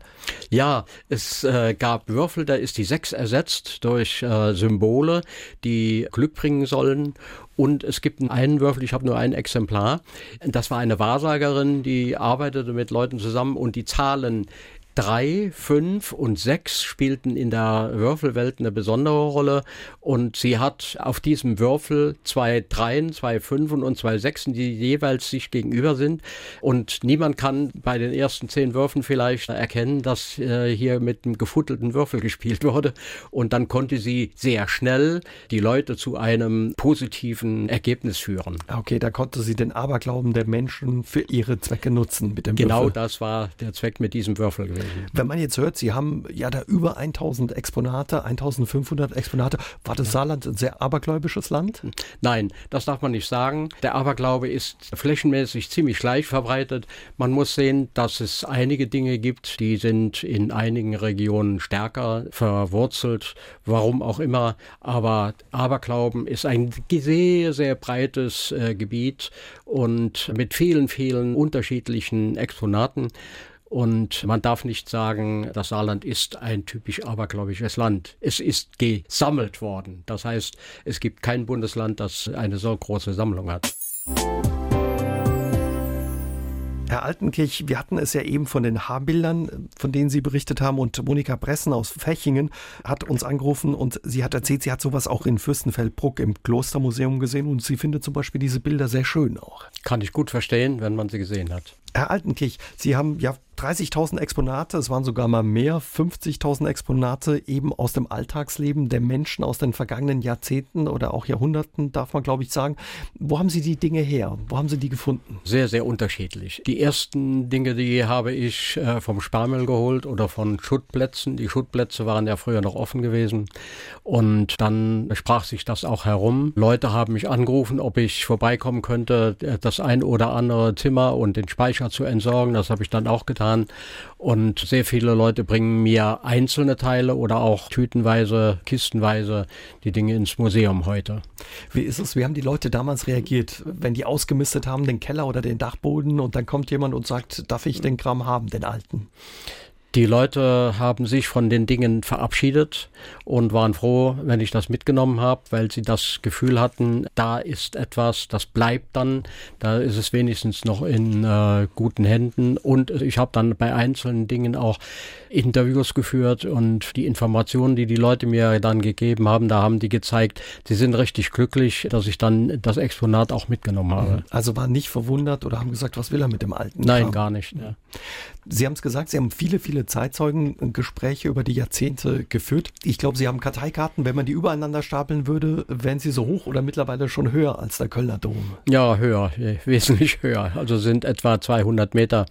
Ja, es äh, gab Würfel, da ist die Sechs ersetzt durch äh, Symbole, die Glück bringen sollen. Und es gibt einen Würfel, ich habe nur ein Exemplar. Das war eine Wahrsagerin, die arbeitete mit Leuten zusammen und die Zahlen drei, fünf und sechs spielten in der Würfelwelt eine besondere Rolle und sie hat auf diesem Würfel zwei Dreien, zwei Fünfen und zwei Sechsen, die jeweils sich gegenüber sind und niemand kann bei den ersten zehn Würfen vielleicht erkennen, dass äh, hier mit einem gefuttelten Würfel gespielt wurde und dann konnte sie sehr schnell die Leute zu einem positiven Ergebnis führen. Okay, da konnte sie den Aberglauben der Menschen für ihre Zwecke nutzen mit dem genau Würfel. Genau das war der Zweck mit diesem Würfel gewesen. Wenn man jetzt hört, Sie haben ja da über 1000 Exponate, 1500 Exponate. War das Saarland ein sehr abergläubisches Land? Nein, das darf man nicht sagen. Der Aberglaube ist flächenmäßig ziemlich gleich verbreitet. Man muss sehen, dass es einige Dinge gibt, die sind in einigen Regionen stärker verwurzelt, warum auch immer. Aber Aberglauben ist ein sehr, sehr breites äh, Gebiet und mit vielen, vielen unterschiedlichen Exponaten. Und man darf nicht sagen, das Saarland ist ein typisch abergläubisches Land. Es ist gesammelt worden. Das heißt, es gibt kein Bundesland, das eine so große Sammlung hat. Herr Altenkirch, wir hatten es ja eben von den Haarbildern, von denen Sie berichtet haben, und Monika Bressen aus Fechingen hat uns angerufen und sie hat erzählt, sie hat sowas auch in Fürstenfeldbruck im Klostermuseum gesehen und sie findet zum Beispiel diese Bilder sehr schön auch. Kann ich gut verstehen, wenn man sie gesehen hat. Herr Altenkirch, Sie haben ja 30.000 Exponate, es waren sogar mal mehr, 50.000 Exponate eben aus dem Alltagsleben der Menschen aus den vergangenen Jahrzehnten oder auch Jahrhunderten, darf man glaube ich sagen. Wo haben Sie die Dinge her? Wo haben Sie die gefunden? Sehr, sehr unterschiedlich. Die ersten Dinge, die habe ich äh, vom Sparmüll geholt oder von Schuttplätzen. Die Schuttplätze waren ja früher noch offen gewesen. Und dann sprach sich das auch herum. Leute haben mich angerufen, ob ich vorbeikommen könnte, äh, das ein oder andere Zimmer und den Speicher zu entsorgen. Das habe ich dann auch getan getan. Und sehr viele Leute bringen mir einzelne Teile oder auch tütenweise, kistenweise die Dinge ins Museum heute. Wie ist es? Wie haben die Leute damals reagiert, wenn die ausgemistet haben, den Keller oder den Dachboden und dann kommt jemand und sagt, darf ich den Kram haben, den alten? Die Leute haben sich von den Dingen verabschiedet und waren froh, wenn ich das mitgenommen habe, weil sie das Gefühl hatten, da ist etwas, das bleibt dann, da ist es wenigstens noch in äh, guten Händen und ich habe dann bei einzelnen Dingen auch Interviews geführt und die Informationen, die die Leute mir dann gegeben haben, da haben die gezeigt, sie sind richtig glücklich, dass ich dann das Exponat auch mitgenommen habe. Also waren nicht verwundert oder haben gesagt, was will er mit dem alten? Nein, Kram? gar nicht. Ja. Sie haben es gesagt, Sie haben viele, viele Zeitzeugengespräche über die Jahrzehnte geführt. Ich glaube, Sie haben Karteikarten, wenn man die übereinander stapeln würde, wären sie so hoch oder mittlerweile schon höher als der Kölner Dom? Ja, höher, wesentlich höher. Also sind etwa 200 Meter,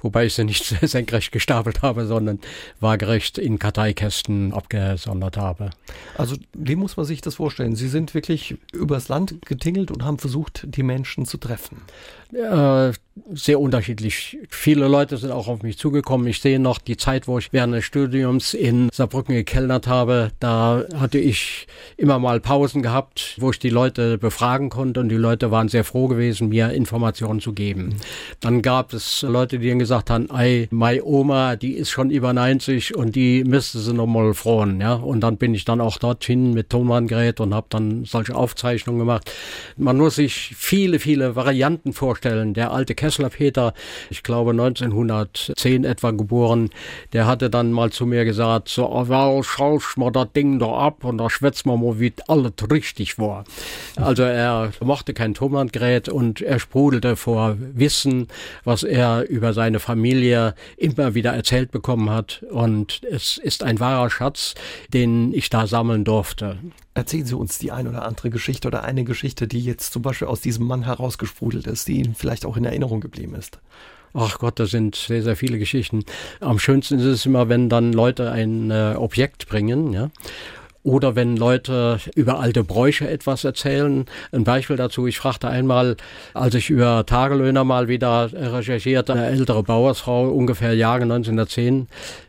wobei ich sie nicht senkrecht gestapelt habe, sondern waagerecht in Karteikästen abgesondert habe. Also wie muss man sich das vorstellen? Sie sind wirklich übers Land getingelt und haben versucht, die Menschen zu treffen. Äh, sehr unterschiedlich. Viele Leute sind auch auf mich zugekommen. Ich sehe noch die Zeit, wo ich während des Studiums in Saarbrücken gekellnert habe. Da hatte ich immer mal Pausen gehabt, wo ich die Leute befragen konnte und die Leute waren sehr froh gewesen, mir Informationen zu geben. Dann gab es Leute, die dann gesagt haben, ey, meine Oma, die ist schon über 90 und die müsste sie noch mal freuen. Ja? Und dann bin ich dann auch dorthin mit Tonbandgerät und habe dann solche Aufzeichnungen gemacht. Man muss sich viele, viele Varianten vorstellen. Der alte Kessler Peter, ich glaube 1910 etwa geboren, der hatte dann mal zu mir gesagt, so, well, schaust mal das Ding da ab und da schwätzt man mal, wie alles richtig war. Also er mochte kein Tonbandgerät und er sprudelte vor Wissen, was er über seine Familie immer wieder erzählt bekommen hat und es ist ein wahrer Schatz, den ich da sammeln durfte. Erzählen Sie uns die ein oder andere Geschichte oder eine Geschichte, die jetzt zum Beispiel aus diesem Mann herausgesprudelt ist, die Ihnen vielleicht auch in Erinnerung geblieben ist. Ach Gott, das sind sehr, sehr viele Geschichten. Am schönsten ist es immer, wenn dann Leute ein äh, Objekt bringen, ja. Oder wenn Leute über alte Bräuche etwas erzählen. Ein Beispiel dazu, ich fragte einmal, als ich über Tagelöhner mal wieder recherchierte, eine ältere Bauersfrau, ungefähr Jahre 1910,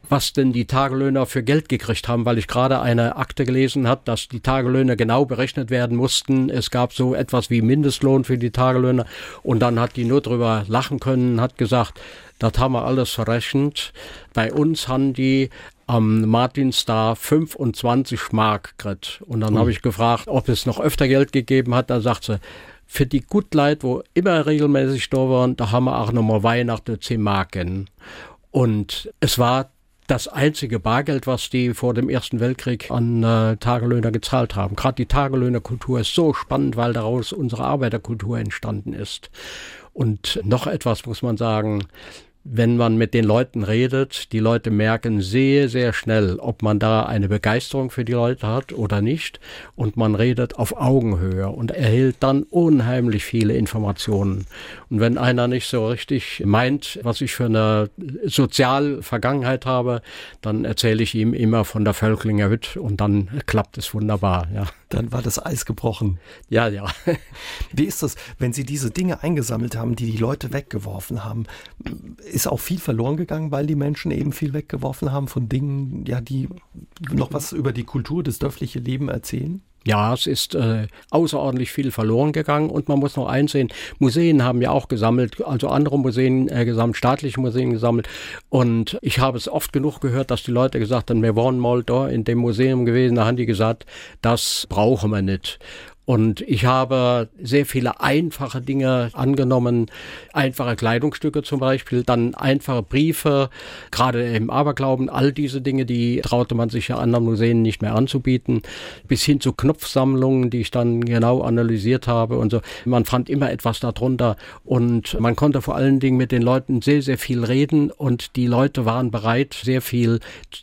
was denn die Tagelöhner für Geld gekriegt haben, weil ich gerade eine Akte gelesen habe, dass die Tagelöhner genau berechnet werden mussten. Es gab so etwas wie Mindestlohn für die Tagelöhner und dann hat die nur drüber lachen können, hat gesagt, das haben wir alles verrechnet. Bei uns haben die am Martinstag 25 Mark gekriegt. Und dann mhm. habe ich gefragt, ob es noch öfter Geld gegeben hat. Da sagt sie, für die Gutleit, wo immer regelmäßig da waren, da haben wir auch nochmal Weihnachten 10 Marken. Und es war das einzige Bargeld, was die vor dem Ersten Weltkrieg an äh, Tagelöhner gezahlt haben. Gerade die Tagelöhnerkultur ist so spannend, weil daraus unsere Arbeiterkultur entstanden ist. Und noch etwas muss man sagen, wenn man mit den Leuten redet, die Leute merken sehr, sehr schnell, ob man da eine Begeisterung für die Leute hat oder nicht. Und man redet auf Augenhöhe und erhält dann unheimlich viele Informationen. Und wenn einer nicht so richtig meint, was ich für eine Sozialvergangenheit habe, dann erzähle ich ihm immer von der Völklinger Hütte und dann klappt es wunderbar, ja. Dann war das Eis gebrochen. Ja, ja. Wie ist das, wenn Sie diese Dinge eingesammelt haben, die die Leute weggeworfen haben? ist auch viel verloren gegangen, weil die Menschen eben viel weggeworfen haben von Dingen, ja, die noch was über die Kultur, das dörfliche Leben erzählen? Ja, es ist äh, außerordentlich viel verloren gegangen und man muss noch einsehen, Museen haben ja auch gesammelt, also andere Museen äh, gesammelt, staatliche Museen gesammelt und ich habe es oft genug gehört, dass die Leute gesagt haben, wir waren mal da in dem Museum gewesen, da haben die gesagt, das brauchen wir nicht. Und ich habe sehr viele einfache Dinge angenommen, einfache Kleidungsstücke zum Beispiel, dann einfache Briefe, gerade im Aberglauben, all diese Dinge, die traute man sich ja anderen Museen nicht mehr anzubieten, bis hin zu Knopfsammlungen, die ich dann genau analysiert habe und so. Man fand immer etwas darunter. Und man konnte vor allen Dingen mit den Leuten sehr, sehr viel reden und die Leute waren bereit, sehr viel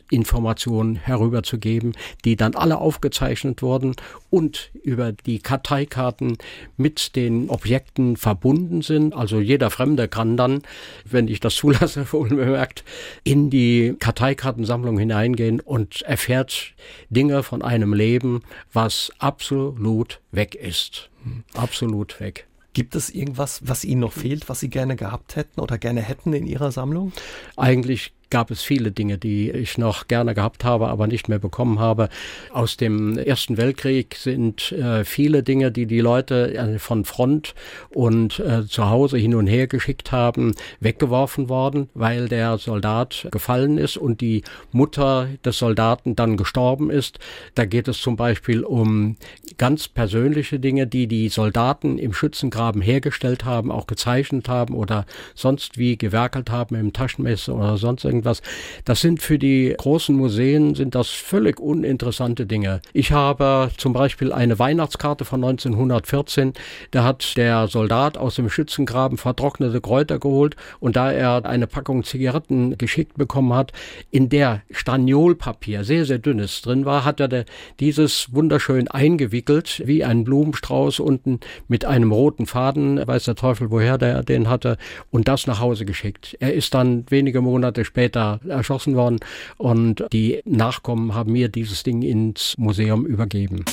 Informationen herüberzugeben, die dann alle aufgezeichnet wurden und über die Karteikarten mit den Objekten verbunden sind. Also jeder Fremde kann dann, wenn ich das zulasse, wohlbemerkt, in die Karteikartensammlung hineingehen und erfährt Dinge von einem Leben, was absolut weg ist. Absolut weg. Gibt es irgendwas, was Ihnen noch fehlt, was Sie gerne gehabt hätten oder gerne hätten in Ihrer Sammlung? Eigentlich gab es viele Dinge, die ich noch gerne gehabt habe, aber nicht mehr bekommen habe. Aus dem Ersten Weltkrieg sind äh, viele Dinge, die die Leute äh, von Front und äh, zu Hause hin und her geschickt haben, weggeworfen worden, weil der Soldat gefallen ist und die Mutter des Soldaten dann gestorben ist. Da geht es zum Beispiel um ganz persönliche Dinge, die die Soldaten im Schützengraben hergestellt haben, auch gezeichnet haben oder sonst wie gewerkelt haben im Taschenmesser oder sonst irgendwas. Das sind für die großen Museen sind das völlig uninteressante Dinge. Ich habe zum Beispiel eine Weihnachtskarte von 1914. Da hat der Soldat aus dem Schützengraben vertrocknete Kräuter geholt und da er eine Packung Zigaretten geschickt bekommen hat, in der Staniolpapier, sehr, sehr dünnes drin war, hat er dieses wunderschön eingewickelt, wie ein Blumenstrauß unten mit einem roten Faden, weiß der Teufel, woher der den hatte, und das nach Hause geschickt. Er ist dann wenige Monate später später erschossen worden und die Nachkommen haben mir dieses Ding ins Museum übergeben.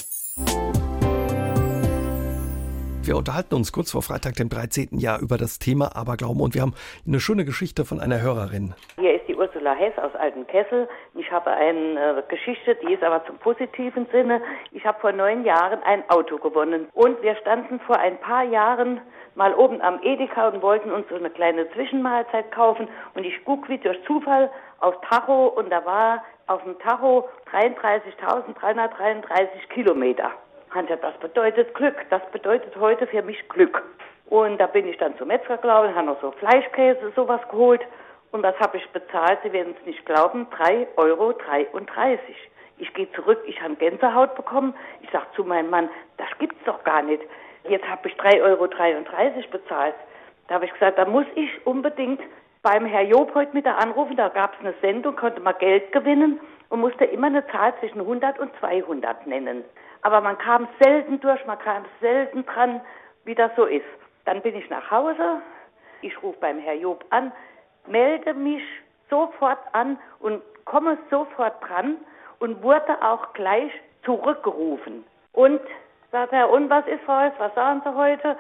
Wir unterhalten uns kurz vor Freitag, dem 13. Jahr, über das Thema Aberglauben und wir haben eine schöne Geschichte von einer Hörerin. Hier ist die Ursula Hess aus Altenkessel. Ich habe eine äh, Geschichte, die ist aber zum positiven Sinne. Ich habe vor neun Jahren ein Auto gewonnen und wir standen vor ein paar Jahren mal oben am Edeka und wollten uns so eine kleine Zwischenmahlzeit kaufen und ich guck wie durch Zufall auf Tacho und da war auf dem Tacho 33.333 Kilometer. Und das bedeutet Glück. Das bedeutet heute für mich Glück. Und da bin ich dann zum Metzger gelaufen, habe noch so Fleischkäse, sowas geholt. Und was habe ich bezahlt? Sie werden es nicht glauben, 3,33 Euro. Ich gehe zurück, ich habe Gänsehaut bekommen. Ich sage zu meinem Mann, das gibt's doch gar nicht. Jetzt habe ich 3,33 Euro bezahlt. Da habe ich gesagt, da muss ich unbedingt beim Herr Job heute mit anrufen. Da gab es eine Sendung, konnte man Geld gewinnen und musste immer eine Zahl zwischen 100 und 200 nennen. Aber man kam selten durch, man kam selten dran, wie das so ist. Dann bin ich nach Hause, ich rufe beim Herr Job an, melde mich sofort an und komme sofort dran und wurde auch gleich zurückgerufen. Und Sagt er, und was ist heute? Was sagen Sie heute?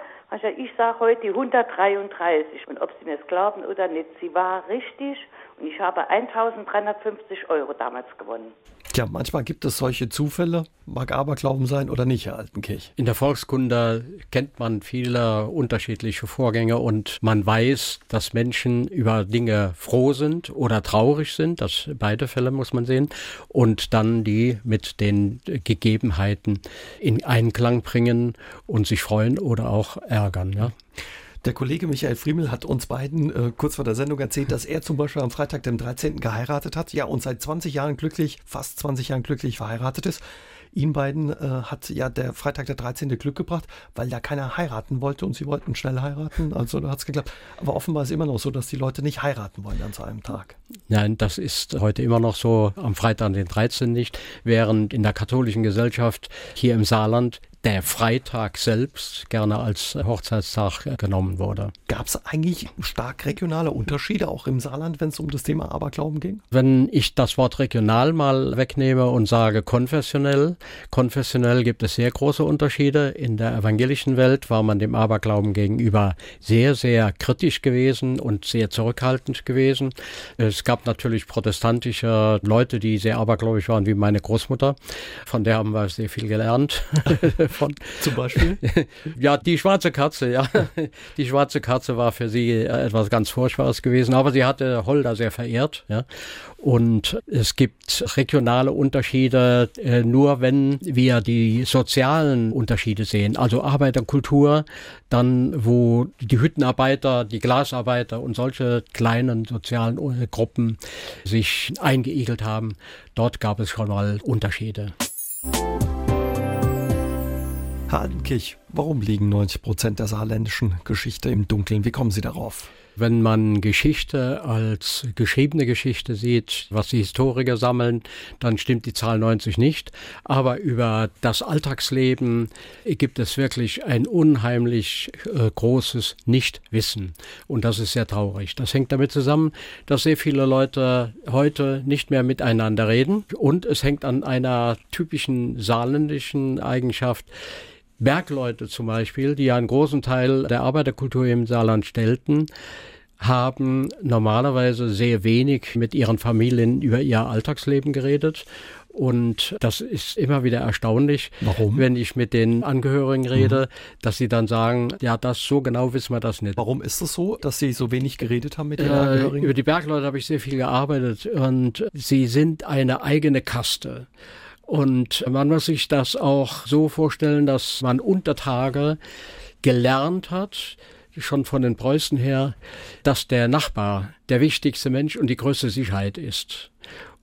Ich sage heute die 133. Und ob Sie mir es glauben oder nicht, sie war richtig. Und ich habe 1350 Euro damals gewonnen. Tja, manchmal gibt es solche Zufälle, mag Aberglauben sein oder nicht, Herr Altenkirch. In der Volkskunde kennt man viele unterschiedliche Vorgänge und man weiß, dass Menschen über Dinge froh sind oder traurig sind, das beide Fälle muss man sehen, und dann die mit den Gegebenheiten in Einklang bringen und sich freuen oder auch ärgern. Ja. Der Kollege Michael Friemel hat uns beiden äh, kurz vor der Sendung erzählt, dass er zum Beispiel am Freitag, dem 13. geheiratet hat, ja, und seit 20 Jahren glücklich, fast 20 Jahren glücklich verheiratet ist. Ihnen beiden äh, hat ja der Freitag der 13. Glück gebracht, weil da keiner heiraten wollte und sie wollten schnell heiraten. Also da hat es geklappt. Aber offenbar ist immer noch so, dass die Leute nicht heiraten wollen an so einem Tag. Nein, das ist heute immer noch so am Freitag den 13. nicht, während in der katholischen Gesellschaft hier im Saarland der Freitag selbst gerne als Hochzeitstag genommen wurde. Gab es eigentlich stark regionale Unterschiede auch im Saarland, wenn es um das Thema Aberglauben ging? Wenn ich das Wort regional mal wegnehme und sage konfessionell, konfessionell gibt es sehr große Unterschiede. In der evangelischen Welt war man dem Aberglauben gegenüber sehr, sehr kritisch gewesen und sehr zurückhaltend gewesen. Es gab natürlich protestantische Leute, die sehr abergläubig waren, wie meine Großmutter. Von der haben wir sehr viel gelernt. von zum Beispiel? ja, die schwarze Katze, ja. Die schwarze Katze war für sie etwas ganz Furchtbares gewesen, aber sie hatte Holder sehr verehrt, ja. Und es gibt regionale Unterschiede, äh, nur wenn wir die sozialen Unterschiede sehen, also Arbeiterkultur, dann wo die Hüttenarbeiter, die Glasarbeiter und solche kleinen sozialen Gruppen sich eingeigelt haben, dort gab es schon mal Unterschiede. Hadenkirch, warum liegen 90 Prozent der saarländischen Geschichte im Dunkeln? Wie kommen Sie darauf? Wenn man Geschichte als geschriebene Geschichte sieht, was die Historiker sammeln, dann stimmt die Zahl 90 nicht. Aber über das Alltagsleben gibt es wirklich ein unheimlich äh, großes Nichtwissen. Und das ist sehr traurig. Das hängt damit zusammen, dass sehr viele Leute heute nicht mehr miteinander reden. Und es hängt an einer typischen saarländischen Eigenschaft. Bergleute zum Beispiel, die ja einen großen Teil der Arbeiterkultur im Saarland stellten, haben normalerweise sehr wenig mit ihren Familien über ihr Alltagsleben geredet. Und das ist immer wieder erstaunlich, Warum? wenn ich mit den Angehörigen rede, mhm. dass sie dann sagen, ja, das so genau wissen wir das nicht. Warum ist es so, dass sie so wenig geredet haben mit den äh, Angehörigen? Über die Bergleute habe ich sehr viel gearbeitet und sie sind eine eigene Kaste. Und man muss sich das auch so vorstellen, dass man unter Tage gelernt hat, schon von den Preußen her, dass der Nachbar der wichtigste Mensch und die größte Sicherheit ist.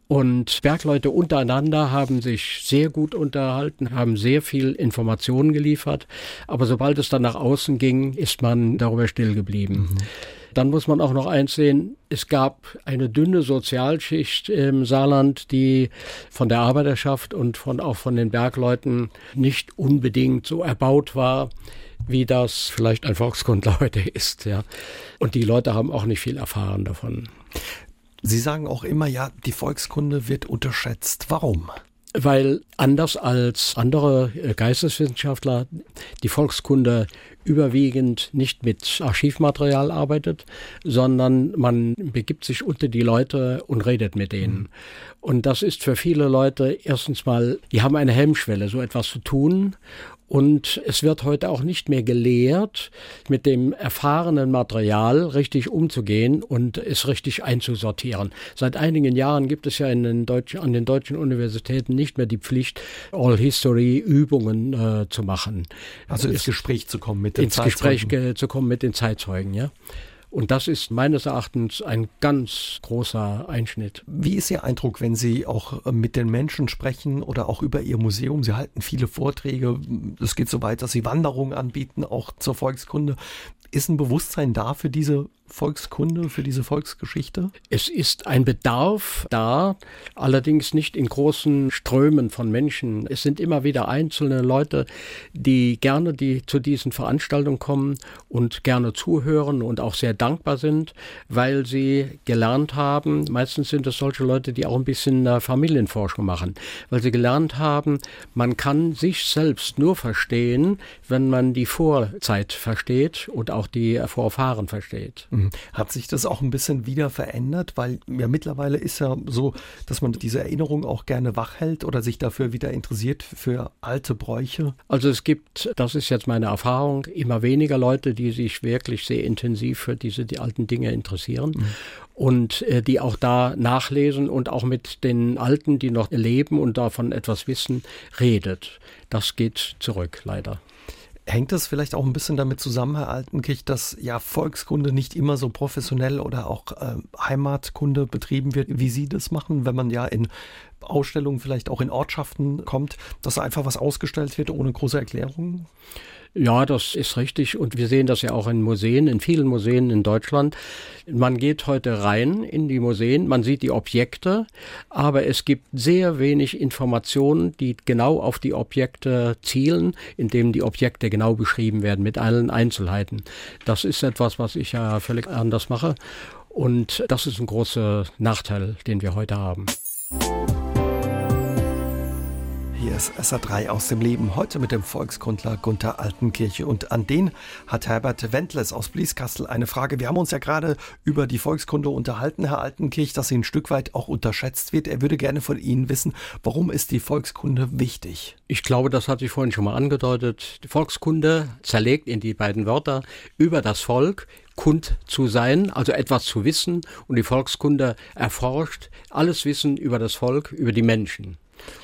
Und Bergleute untereinander haben sich sehr gut unterhalten, haben sehr viel Informationen geliefert, aber sobald es dann nach außen ging, ist man darüber still geblieben. Mhm. Dann muss man auch noch eins sehen, es gab eine dünne Sozialschicht im Saarland, die von der Arbeiterschaft und von, auch von den Bergleuten nicht unbedingt so erbaut war, wie das vielleicht ein Volkskundler heute ist. Ja. Und die Leute haben auch nicht viel erfahren davon. Sie sagen auch immer, ja, die Volkskunde wird unterschätzt. Warum? Weil anders als andere äh, Geisteswissenschaftler die Volkskunde überwiegend nicht mit Archivmaterial arbeitet, sondern man begibt sich unter die Leute und redet mit denen. Mhm. Und das ist für viele Leute erstens mal, die haben eine Hemmschwelle, so etwas zu tun. Und es wird heute auch nicht mehr gelehrt, mit dem erfahrenen Material richtig umzugehen und es richtig einzusortieren. Seit einigen Jahren gibt es ja in den deutschen, an den deutschen Universitäten nicht mehr die Pflicht, All History Übungen äh, zu machen. Also ins Gespräch zu kommen mit den ins Zeitzeugen. Gespräch zu kommen mit den Zeitzeugen, ja. Und das ist meines Erachtens ein ganz großer Einschnitt. Wie ist Ihr Eindruck, wenn Sie auch äh, mit den Menschen sprechen oder auch über Ihr Museum? Sie halten viele Vorträge. Es geht so weit, dass Sie Wanderungen anbieten, auch zur Volkskunde. Ist ein Bewusstsein da für diese Volkskunde, für diese Volksgeschichte? Es ist ein Bedarf da, allerdings nicht in großen Strömen von Menschen. Es sind immer wieder einzelne Leute, die gerne die zu diesen Veranstaltungen kommen und gerne zuhören und auch sehr dankbar sind, weil sie gelernt haben, meistens sind es solche Leute, die auch ein bisschen äh, Familienforschung machen, weil sie gelernt haben, man kann sich selbst nur verstehen, wenn man die Vorzeit versteht und auch die Vorfahren versteht. Mhm. Hat sich das auch ein bisschen wieder verändert? Weil ja mittlerweile ist ja so, dass man diese Erinnerung auch gerne wachhält oder sich dafür wieder interessiert für alte Bräuche. Also es gibt, das ist jetzt meine Erfahrung, immer weniger Leute, die sich wirklich sehr intensiv für diese die alten Dinge interessieren. Mhm und äh, die auch da nachlesen und auch mit den Alten, die noch leben und davon etwas wissen, redet. Das geht zurück, leider. Hängt das vielleicht auch ein bisschen damit zusammen, Herr Altenkirch, dass ja Volkskunde nicht immer so professionell oder auch äh, Heimatkunde betrieben wird, wie Sie das machen, wenn man ja in Ausstellungen vielleicht auch in Ortschaften kommt, dass einfach was ausgestellt wird ohne große Erklärungen? Ja, das ist richtig. Und wir sehen das ja auch in Museen, in vielen Museen in Deutschland. Man geht heute rein in die Museen, man sieht die Objekte, aber es gibt sehr wenig Informationen, die genau auf die Objekte zielen, indem die Objekte genau beschrieben werden mit allen Einzelheiten. Das ist etwas, was ich ja völlig anders mache. Und das ist ein großer Nachteil, den wir heute haben. Hier ist SA3 aus dem Leben, heute mit dem Volkskundler Gunther Altenkirche. Und an den hat Herbert Wendles aus Blieskastel eine Frage. Wir haben uns ja gerade über die Volkskunde unterhalten, Herr Altenkirch, dass sie ein Stück weit auch unterschätzt wird. Er würde gerne von Ihnen wissen, warum ist die Volkskunde wichtig? Ich glaube, das hatte ich vorhin schon mal angedeutet. Die Volkskunde zerlegt in die beiden Wörter über das Volk, kund zu sein, also etwas zu wissen. Und die Volkskunde erforscht alles Wissen über das Volk, über die Menschen.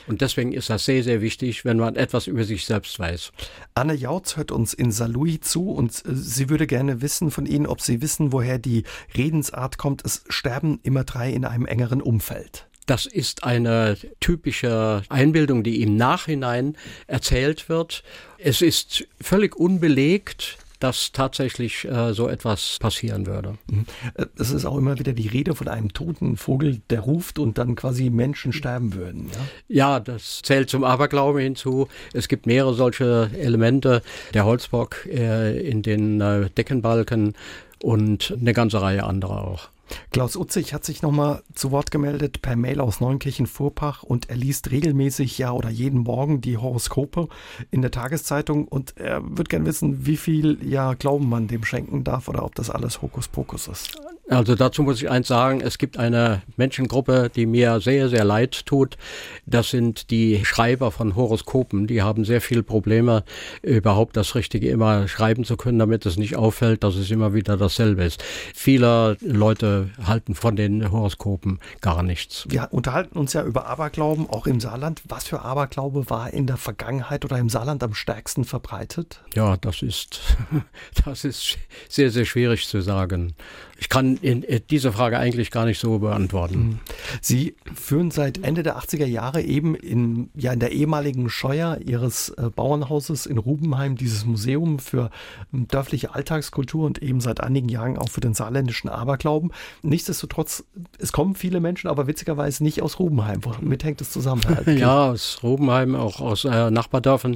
Und deswegen ist das sehr, sehr wichtig, wenn man etwas über sich selbst weiß. Anne Jautz hört uns in Salui zu und äh, sie würde gerne wissen von Ihnen, ob Sie wissen, woher die Redensart kommt. Es sterben immer drei in einem engeren Umfeld. Das ist eine typische Einbildung, die im Nachhinein erzählt wird. Es ist völlig unbelegt dass tatsächlich äh, so etwas passieren würde. Mhm. Äh, es ist auch immer wieder die Rede von einem toten Vogel, der ruft und dann quasi Menschen sterben würden. Ja, ja das zählt zum Aberglauben hinzu. Es gibt mehrere solche Elemente. Der Holzbock äh, in den äh, Deckenbalken und eine ganze Reihe anderer auch. Klaus Utzig hat sich nochmal zu Wort gemeldet per Mail aus Neunkirchen-Vorpach und er liest regelmäßig ja oder jeden Morgen die Horoskope in der Tageszeitung und er würde gerne wissen, wie viel ja Glauben man dem schenken darf oder ob das alles Hokuspokus ist. Also dazu muss ich eins sagen, es gibt eine Menschengruppe, die mir sehr, sehr leid tut. Das sind die Schreiber von Horoskopen. Die haben sehr viele Probleme, überhaupt das Richtige immer schreiben zu können, damit es nicht auffällt, dass es immer wieder dasselbe ist. Viele Leute halten von den Horoskopen gar nichts. Wir unterhalten uns ja über Aberglauben, auch im Saarland. Was für Aberglaube war in der Vergangenheit oder im Saarland am stärksten verbreitet? Ja, das ist, das ist sehr, sehr schwierig zu sagen. Ich kann in, in diese Frage eigentlich gar nicht so beantworten. Mhm. Sie führen seit Ende der 80er Jahre eben in, ja, in der ehemaligen Scheuer Ihres äh, Bauernhauses in Rubenheim dieses Museum für ähm, dörfliche Alltagskultur und eben seit einigen Jahren auch für den saarländischen Aberglauben. Nichtsdestotrotz, es kommen viele Menschen, aber witzigerweise nicht aus Rubenheim. Womit hängt es zusammen? ja, aus Rubenheim, auch aus äh, Nachbardörfern.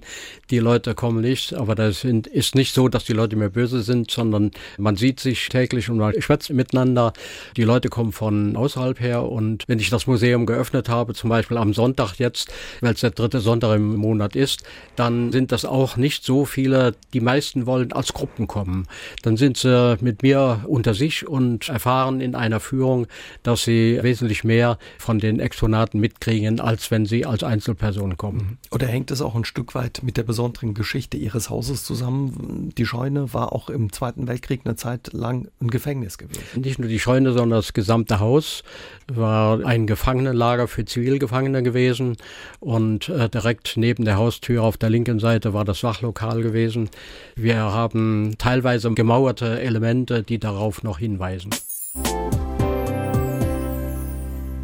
Die Leute kommen nicht, aber das sind, ist nicht so, dass die Leute mehr böse sind, sondern man sieht sich täglich und man schwätzt miteinander. Die Leute kommen von außerhalb her und wenn ich das Museum geöffnet habe, zum Beispiel am Sonntag jetzt, weil es der dritte Sonntag im Monat ist, dann sind das auch nicht so viele. Die meisten wollen als Gruppen kommen. Dann sind sie mit mir unter sich und erfahren in einer Führung, dass sie wesentlich mehr von den Exponaten mitkriegen, als wenn sie als Einzelpersonen kommen. Oder hängt es auch ein Stück weit mit der besonderen Geschichte Ihres Hauses zusammen? Die Scheune war auch im Zweiten Weltkrieg eine Zeit lang ein Gefängnis gewesen. Nicht nur die Scheune, sondern das gesamte Haus war ein Gefangenenlager für Zivilgefangene gewesen und äh, direkt neben der Haustür auf der linken Seite war das Wachlokal gewesen. Wir haben teilweise gemauerte Elemente, die darauf noch hinweisen.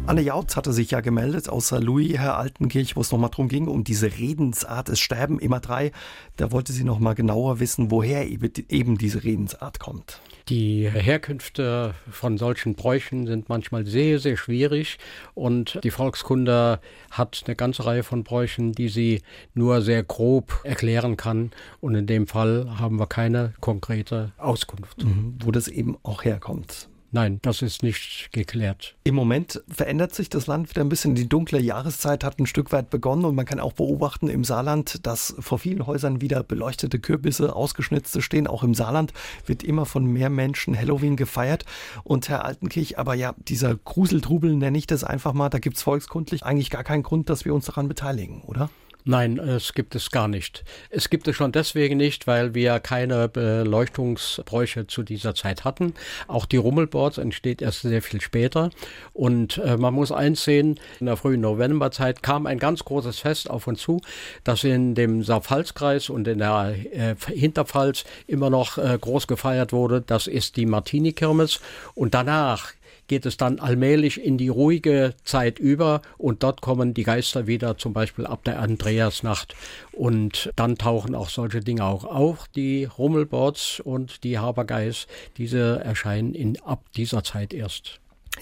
Anne Jautz hatte sich ja gemeldet aus Louis, Herr Altenkirch, wo es nochmal drum ging, um diese Redensart, es sterben immer drei. Da wollte sie nochmal genauer wissen, woher eben diese Redensart kommt. Die Herkünfte von solchen Bräuchen sind manchmal sehr, sehr schwierig und die Volkskunde hat eine ganze Reihe von Bräuchen, die sie nur sehr grob erklären kann und in dem Fall haben wir keine konkrete Auskunft. Mhm, wo das eben auch herkommt. Nein, das ist nicht geklärt. Im Moment verändert sich das Land wieder ein bisschen. Die dunkle Jahreszeit hat ein Stück weit begonnen und man kann auch beobachten im Saarland, dass vor vielen Häusern wieder beleuchtete Kürbisse, ausgeschnitzte stehen. Auch im Saarland wird immer von mehr Menschen Halloween gefeiert. Und Herr Altenkirch, aber ja, dieser Gruseltrubel nenne ich das einfach mal, da gibt es volkskundlich eigentlich gar keinen Grund, dass wir uns daran beteiligen, oder? Nein, es gibt es gar nicht. Es gibt es schon deswegen nicht, weil wir keine Beleuchtungsbräuche zu dieser Zeit hatten. Auch die Rummelboards entsteht erst sehr viel später. Und äh, man muss eins sehen, in der frühen Novemberzeit kam ein ganz großes Fest auf uns zu, das in dem Saarpfalzkreis und in der äh, Hinterpfalz immer noch äh, groß gefeiert wurde. Das ist die Martini-Kirmes. Und danach geht es dann allmählich in die ruhige Zeit über und dort kommen die Geister wieder, zum Beispiel ab der Andreasnacht. Und dann tauchen auch solche Dinge auch auf. Die Rummelboards und die Habergeis, diese erscheinen in, ab dieser Zeit erst.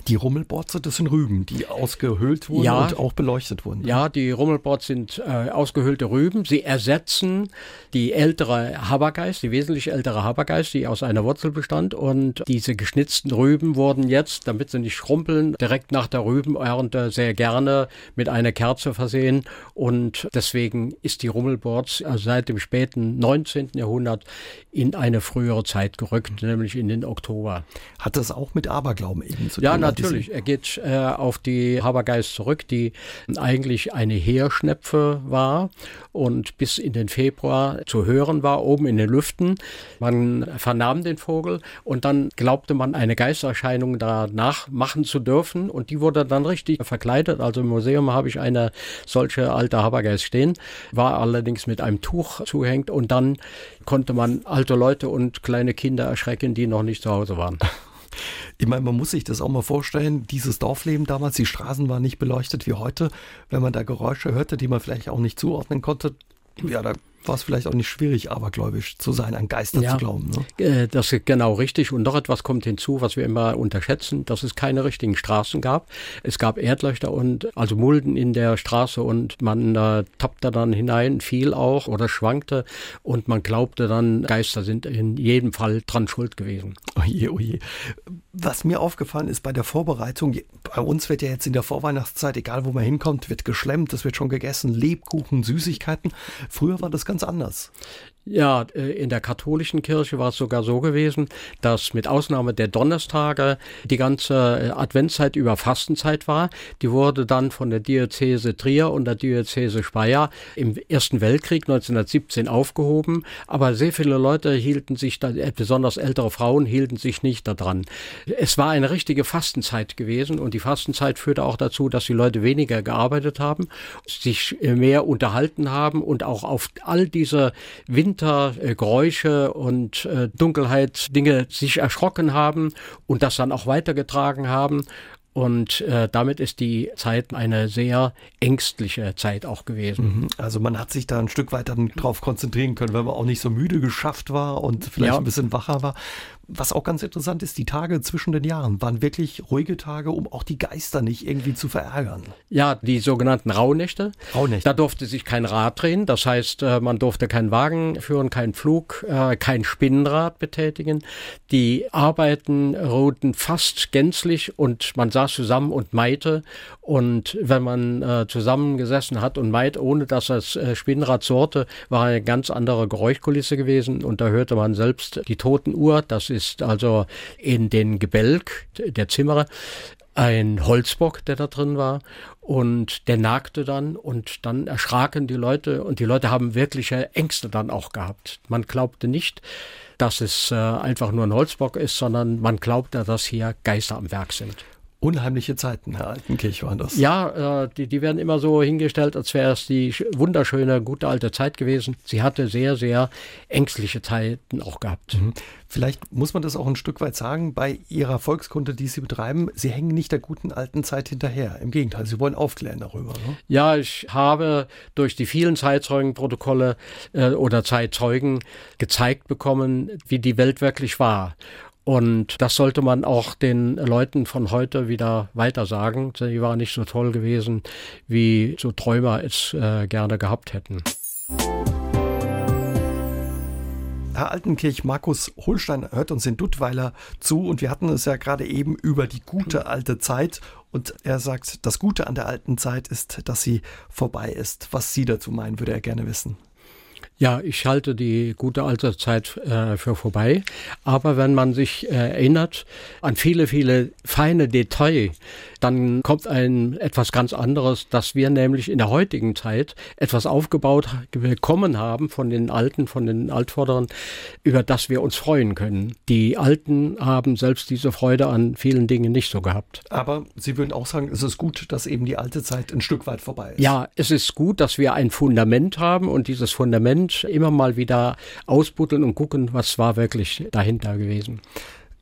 Die Rummelborze, das sind Rüben, die ausgehöhlt wurden ja, und auch beleuchtet wurden. Ja, die Rummelbords sind äh, ausgehöhlte Rüben. Sie ersetzen die ältere Habergeist, die wesentlich ältere Habergeist, die aus einer Wurzel bestand. Und diese geschnitzten Rüben wurden jetzt, damit sie nicht schrumpeln, direkt nach der Rübenernte sehr gerne mit einer Kerze versehen. Und deswegen ist die Rummelbords also seit dem späten 19. Jahrhundert in eine frühere Zeit gerückt, nämlich in den Oktober. Hat das auch mit Aberglauben eben zu tun? Ja, natürlich. Er geht äh, auf die Habergeist zurück, die eigentlich eine Heerschnepfe war und bis in den Februar zu hören war, oben in den Lüften. Man vernahm den Vogel und dann glaubte man, eine Geistererscheinung danach machen zu dürfen und die wurde dann richtig verkleidet. Also im Museum habe ich eine solche alte Habergeist stehen, war allerdings mit einem Tuch zuhängt und dann konnte man alte Leute und kleine Kinder erschrecken, die noch nicht zu Hause waren. Ich meine, man muss sich das auch mal vorstellen, dieses Dorfleben damals, die Straßen waren nicht beleuchtet wie heute. Wenn man da Geräusche hörte, die man vielleicht auch nicht zuordnen konnte, ja, da war es vielleicht auch nicht schwierig, abergläubisch zu sein, an Geister ja, zu glauben. Ne? Äh, das ist genau richtig. Und noch etwas kommt hinzu, was wir immer unterschätzen, dass es keine richtigen Straßen gab. Es gab Erdlöcher und also Mulden in der Straße und man äh, tappte dann hinein, fiel auch oder schwankte und man glaubte dann, Geister sind in jedem Fall dran schuld gewesen. Oje, oje. Was mir aufgefallen ist bei der Vorbereitung, bei uns wird ja jetzt in der Vorweihnachtszeit, egal wo man hinkommt, wird geschlemmt, es wird schon gegessen, Lebkuchen, Süßigkeiten. Früher war das ganz anders. Ja, äh, in der katholischen Kirche war es sogar so gewesen, dass mit Ausnahme der Donnerstage die ganze äh, Adventszeit über Fastenzeit war. Die wurde dann von der Diözese Trier und der Diözese Speyer im Ersten Weltkrieg 1917 aufgehoben. Aber sehr viele Leute hielten sich, da, äh, besonders ältere Frauen, hielten sich nicht daran. Es war eine richtige Fastenzeit gewesen und die Fastenzeit führte auch dazu, dass die Leute weniger gearbeitet haben, sich mehr unterhalten haben und auch auf all diese Wind Wintergeräusche und äh, Dunkelheit Dinge sich erschrocken haben und das dann auch weitergetragen haben. Und äh, damit ist die Zeit eine sehr ängstliche Zeit auch gewesen. Mhm. Also man hat sich da ein Stück weit dann drauf konzentrieren können, weil man auch nicht so müde geschafft war und vielleicht ja. ein bisschen wacher war. Was auch ganz interessant ist, die Tage zwischen den Jahren waren wirklich ruhige Tage, um auch die Geister nicht irgendwie zu verärgern. Ja, die sogenannten Rauhnächte. Rauhnächte. Da durfte sich kein Rad drehen. Das heißt, äh, man durfte keinen Wagen führen, keinen Flug, äh, kein Spinnrad betätigen. Die Arbeiten ruhten fast gänzlich und man saß zusammen und meite. Und wenn man äh, zusammengesessen hat und meit, ohne dass das Spinnrad sorte, war eine ganz andere Geräuschkulisse gewesen. Und da hörte man selbst die Totenuhr, das ist also in den Gebälk der Zimmerer ein Holzbock, der da drin war und der nagte dann und dann erschraken die Leute und die Leute haben wirkliche Ängste dann auch gehabt. Man glaubte nicht, dass es äh, einfach nur ein Holzbock ist, sondern man glaubte, dass hier Geister am Werk sind. Unheimliche Zeiten, Herr Altenkirch, waren das. Ja, äh, die, die werden immer so hingestellt, als wäre es die wunderschöne, gute alte Zeit gewesen. Sie hatte sehr, sehr ängstliche Zeiten auch gehabt. Mhm. Vielleicht muss man das auch ein Stück weit sagen, bei Ihrer Volkskunde, die Sie betreiben, Sie hängen nicht der guten alten Zeit hinterher. Im Gegenteil, Sie wollen aufklären darüber. Ne? Ja, ich habe durch die vielen Zeitzeugenprotokolle äh, oder Zeitzeugen gezeigt bekommen, wie die Welt wirklich war. Und das sollte man auch den Leuten von heute wieder weiter sagen. Sie waren nicht so toll gewesen, wie so Träumer es äh, gerne gehabt hätten. Herr Altenkirch, Markus Holstein hört uns in Duttweiler zu und wir hatten es ja gerade eben über die gute alte Zeit und er sagt, das Gute an der alten Zeit ist, dass sie vorbei ist. Was Sie dazu meinen, würde er gerne wissen. Ja, ich halte die gute alte Zeit äh, für vorbei. Aber wenn man sich äh, erinnert an viele, viele feine Details, dann kommt ein etwas ganz anderes, dass wir nämlich in der heutigen Zeit etwas aufgebaut bekommen haben von den Alten, von den Altvorderen, über das wir uns freuen können. Die Alten haben selbst diese Freude an vielen Dingen nicht so gehabt. Aber Sie würden auch sagen, es ist gut, dass eben die alte Zeit ein Stück weit vorbei ist. Ja, es ist gut, dass wir ein Fundament haben und dieses Fundament immer mal wieder ausbuddeln und gucken, was war wirklich dahinter gewesen.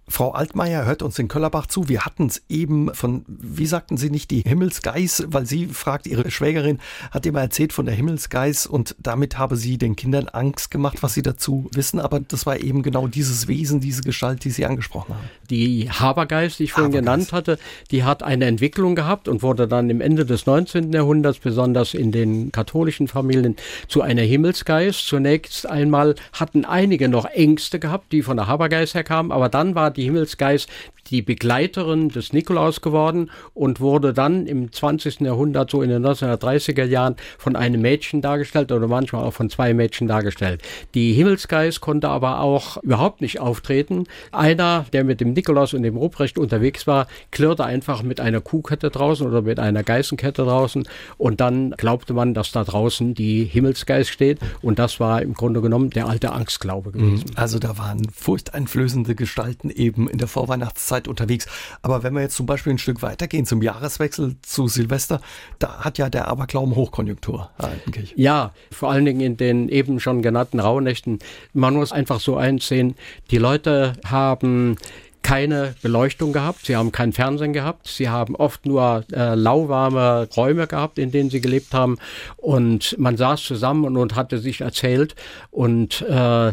Frau Altmaier hört uns in Köllerbach zu. Wir hatten es eben von, wie sagten Sie nicht, die Himmelsgeiß, weil sie fragt, ihre Schwägerin hat immer erzählt von der Himmelsgeiß und damit habe sie den Kindern Angst gemacht, was sie dazu wissen. Aber das war eben genau dieses Wesen, diese Gestalt, die Sie angesprochen haben. Die Habergeist, die ich vorhin genannt hatte, die hat eine Entwicklung gehabt und wurde dann im Ende des 19. Jahrhunderts, besonders in den katholischen Familien, zu einer Himmelsgeist. Zunächst einmal hatten einige noch Ängste gehabt, die von der Habergeist herkamen, aber dann war die Himmelsgeist die Begleiterin des Nikolaus geworden und wurde dann im 20. Jahrhundert, so in den 1930er Jahren, von einem Mädchen dargestellt oder manchmal auch von zwei Mädchen dargestellt. Die Himmelsgeist konnte aber auch überhaupt nicht auftreten. Einer, der mit dem Nikolaus und dem Ruprecht unterwegs war, klirrte einfach mit einer Kuhkette draußen oder mit einer Geißenkette draußen und dann glaubte man, dass da draußen die Himmelsgeist steht und das war im Grunde genommen der alte Angstglaube gewesen. Also da waren furchteinflößende Gestalten eben in der Vorweihnachtszeit Zeit unterwegs. Aber wenn wir jetzt zum Beispiel ein Stück weitergehen zum Jahreswechsel zu Silvester, da hat ja der Aberglauben Hochkonjunktur, Altenkirch. Ja, vor allen Dingen in den eben schon genannten Rauhnächten. Man muss einfach so einsehen, die Leute haben keine Beleuchtung gehabt, sie haben kein Fernsehen gehabt, sie haben oft nur äh, lauwarme Räume gehabt, in denen sie gelebt haben und man saß zusammen und, und hatte sich erzählt und äh,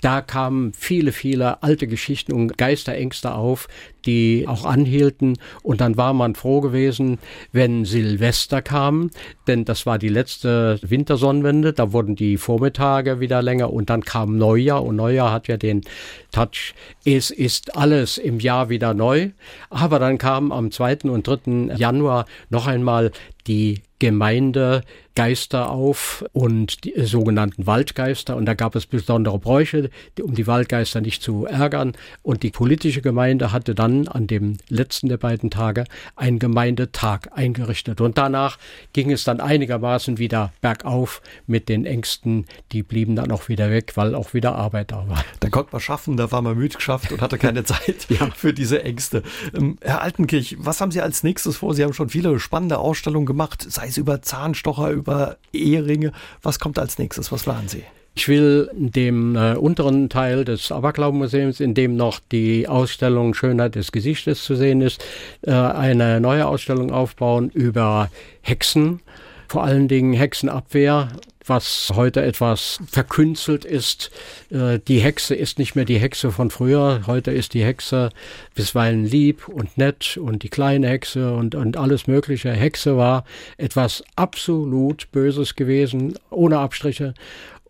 da kamen viele, viele alte Geschichten und Geisterängste auf, die auch anhielten. Und dann war man froh gewesen, wenn Silvester kam, denn das war die letzte Wintersonnenwende. Da wurden die Vormittage wieder länger und dann kam Neujahr. Und Neujahr hat ja den Touch, es ist alles im Jahr wieder neu. Aber dann kam am 2. und 3. Januar noch einmal die Gemeindegeister auf und die sogenannten Waldgeister. Und da gab es besondere Bräuche, um die Waldgeister nicht zu ärgern. Und die politische Gemeinde hatte dann an dem letzten der beiden Tage einen Gemeindetag eingerichtet. Und danach ging es dann einigermaßen wieder bergauf mit den Ängsten. Die blieben dann auch wieder weg, weil auch wieder Arbeit da war. Da konnte man schaffen, da war man müde geschafft und hatte keine Zeit ja. für diese Ängste. Ähm, Herr Altenkirch, was haben Sie als nächstes vor? Sie haben schon viele spannende Ausstellungen gemacht, sei es über Zahnstocher, über Eheringe. Was kommt als nächstes? Was planen Sie? Ich will dem äh, unteren Teil des Aberglaubenmuseums, in dem noch die Ausstellung Schönheit des Gesichtes zu sehen ist, äh, eine neue Ausstellung aufbauen über Hexen, vor allen Dingen Hexenabwehr, was heute etwas verkünstelt ist. Äh, die Hexe ist nicht mehr die Hexe von früher. Heute ist die Hexe bisweilen lieb und nett und die kleine Hexe und, und alles Mögliche. Hexe war etwas absolut Böses gewesen, ohne Abstriche.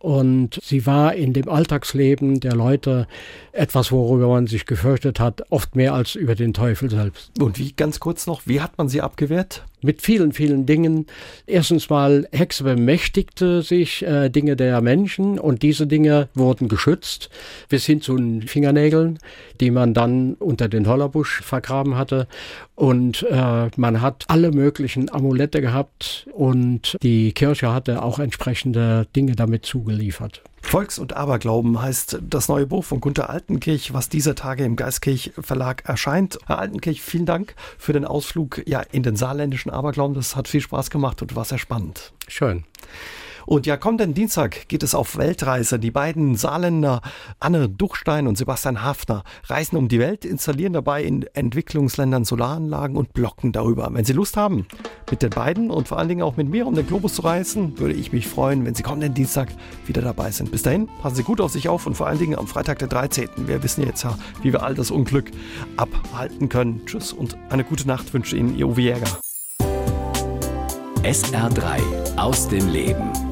Und sie war in dem Alltagsleben der Leute etwas, worüber man sich gefürchtet hat, oft mehr als über den Teufel selbst. Und wie ganz kurz noch, wie hat man sie abgewehrt? Mit vielen, vielen Dingen. Erstens mal, Hexe bemächtigte sich äh, Dinge der Menschen und diese Dinge wurden geschützt, bis hin zu den Fingernägeln, die man dann unter den Hollerbusch vergraben hatte. Und äh, man hat alle möglichen Amulette gehabt und die Kirche hatte auch entsprechende Dinge damit zugeliefert. Volks- und Aberglauben heißt das neue Buch von Gunter Altenkirch, was dieser Tage im Geistkirch Verlag erscheint. Herr Altenkirch, vielen Dank für den Ausflug ja, in den saarländischen Aberglauben. Das hat viel Spaß gemacht und war sehr spannend. Schön. Und ja, kommenden Dienstag geht es auf Weltreise. Die beiden Saarländer Anne Duchstein und Sebastian Hafner reisen um die Welt, installieren dabei in Entwicklungsländern Solaranlagen und blocken darüber. Wenn Sie Lust haben, mit den beiden und vor allen Dingen auch mit mir um den Globus zu reisen, würde ich mich freuen, wenn Sie kommenden Dienstag wieder dabei sind. Bis dahin, passen Sie gut auf sich auf und vor allen Dingen am Freitag, der 13. Wir wissen jetzt ja, wie wir all das Unglück abhalten können. Tschüss und eine gute Nacht wünsche Ihnen Ihr Uwe Jäger. SR3 aus dem Leben.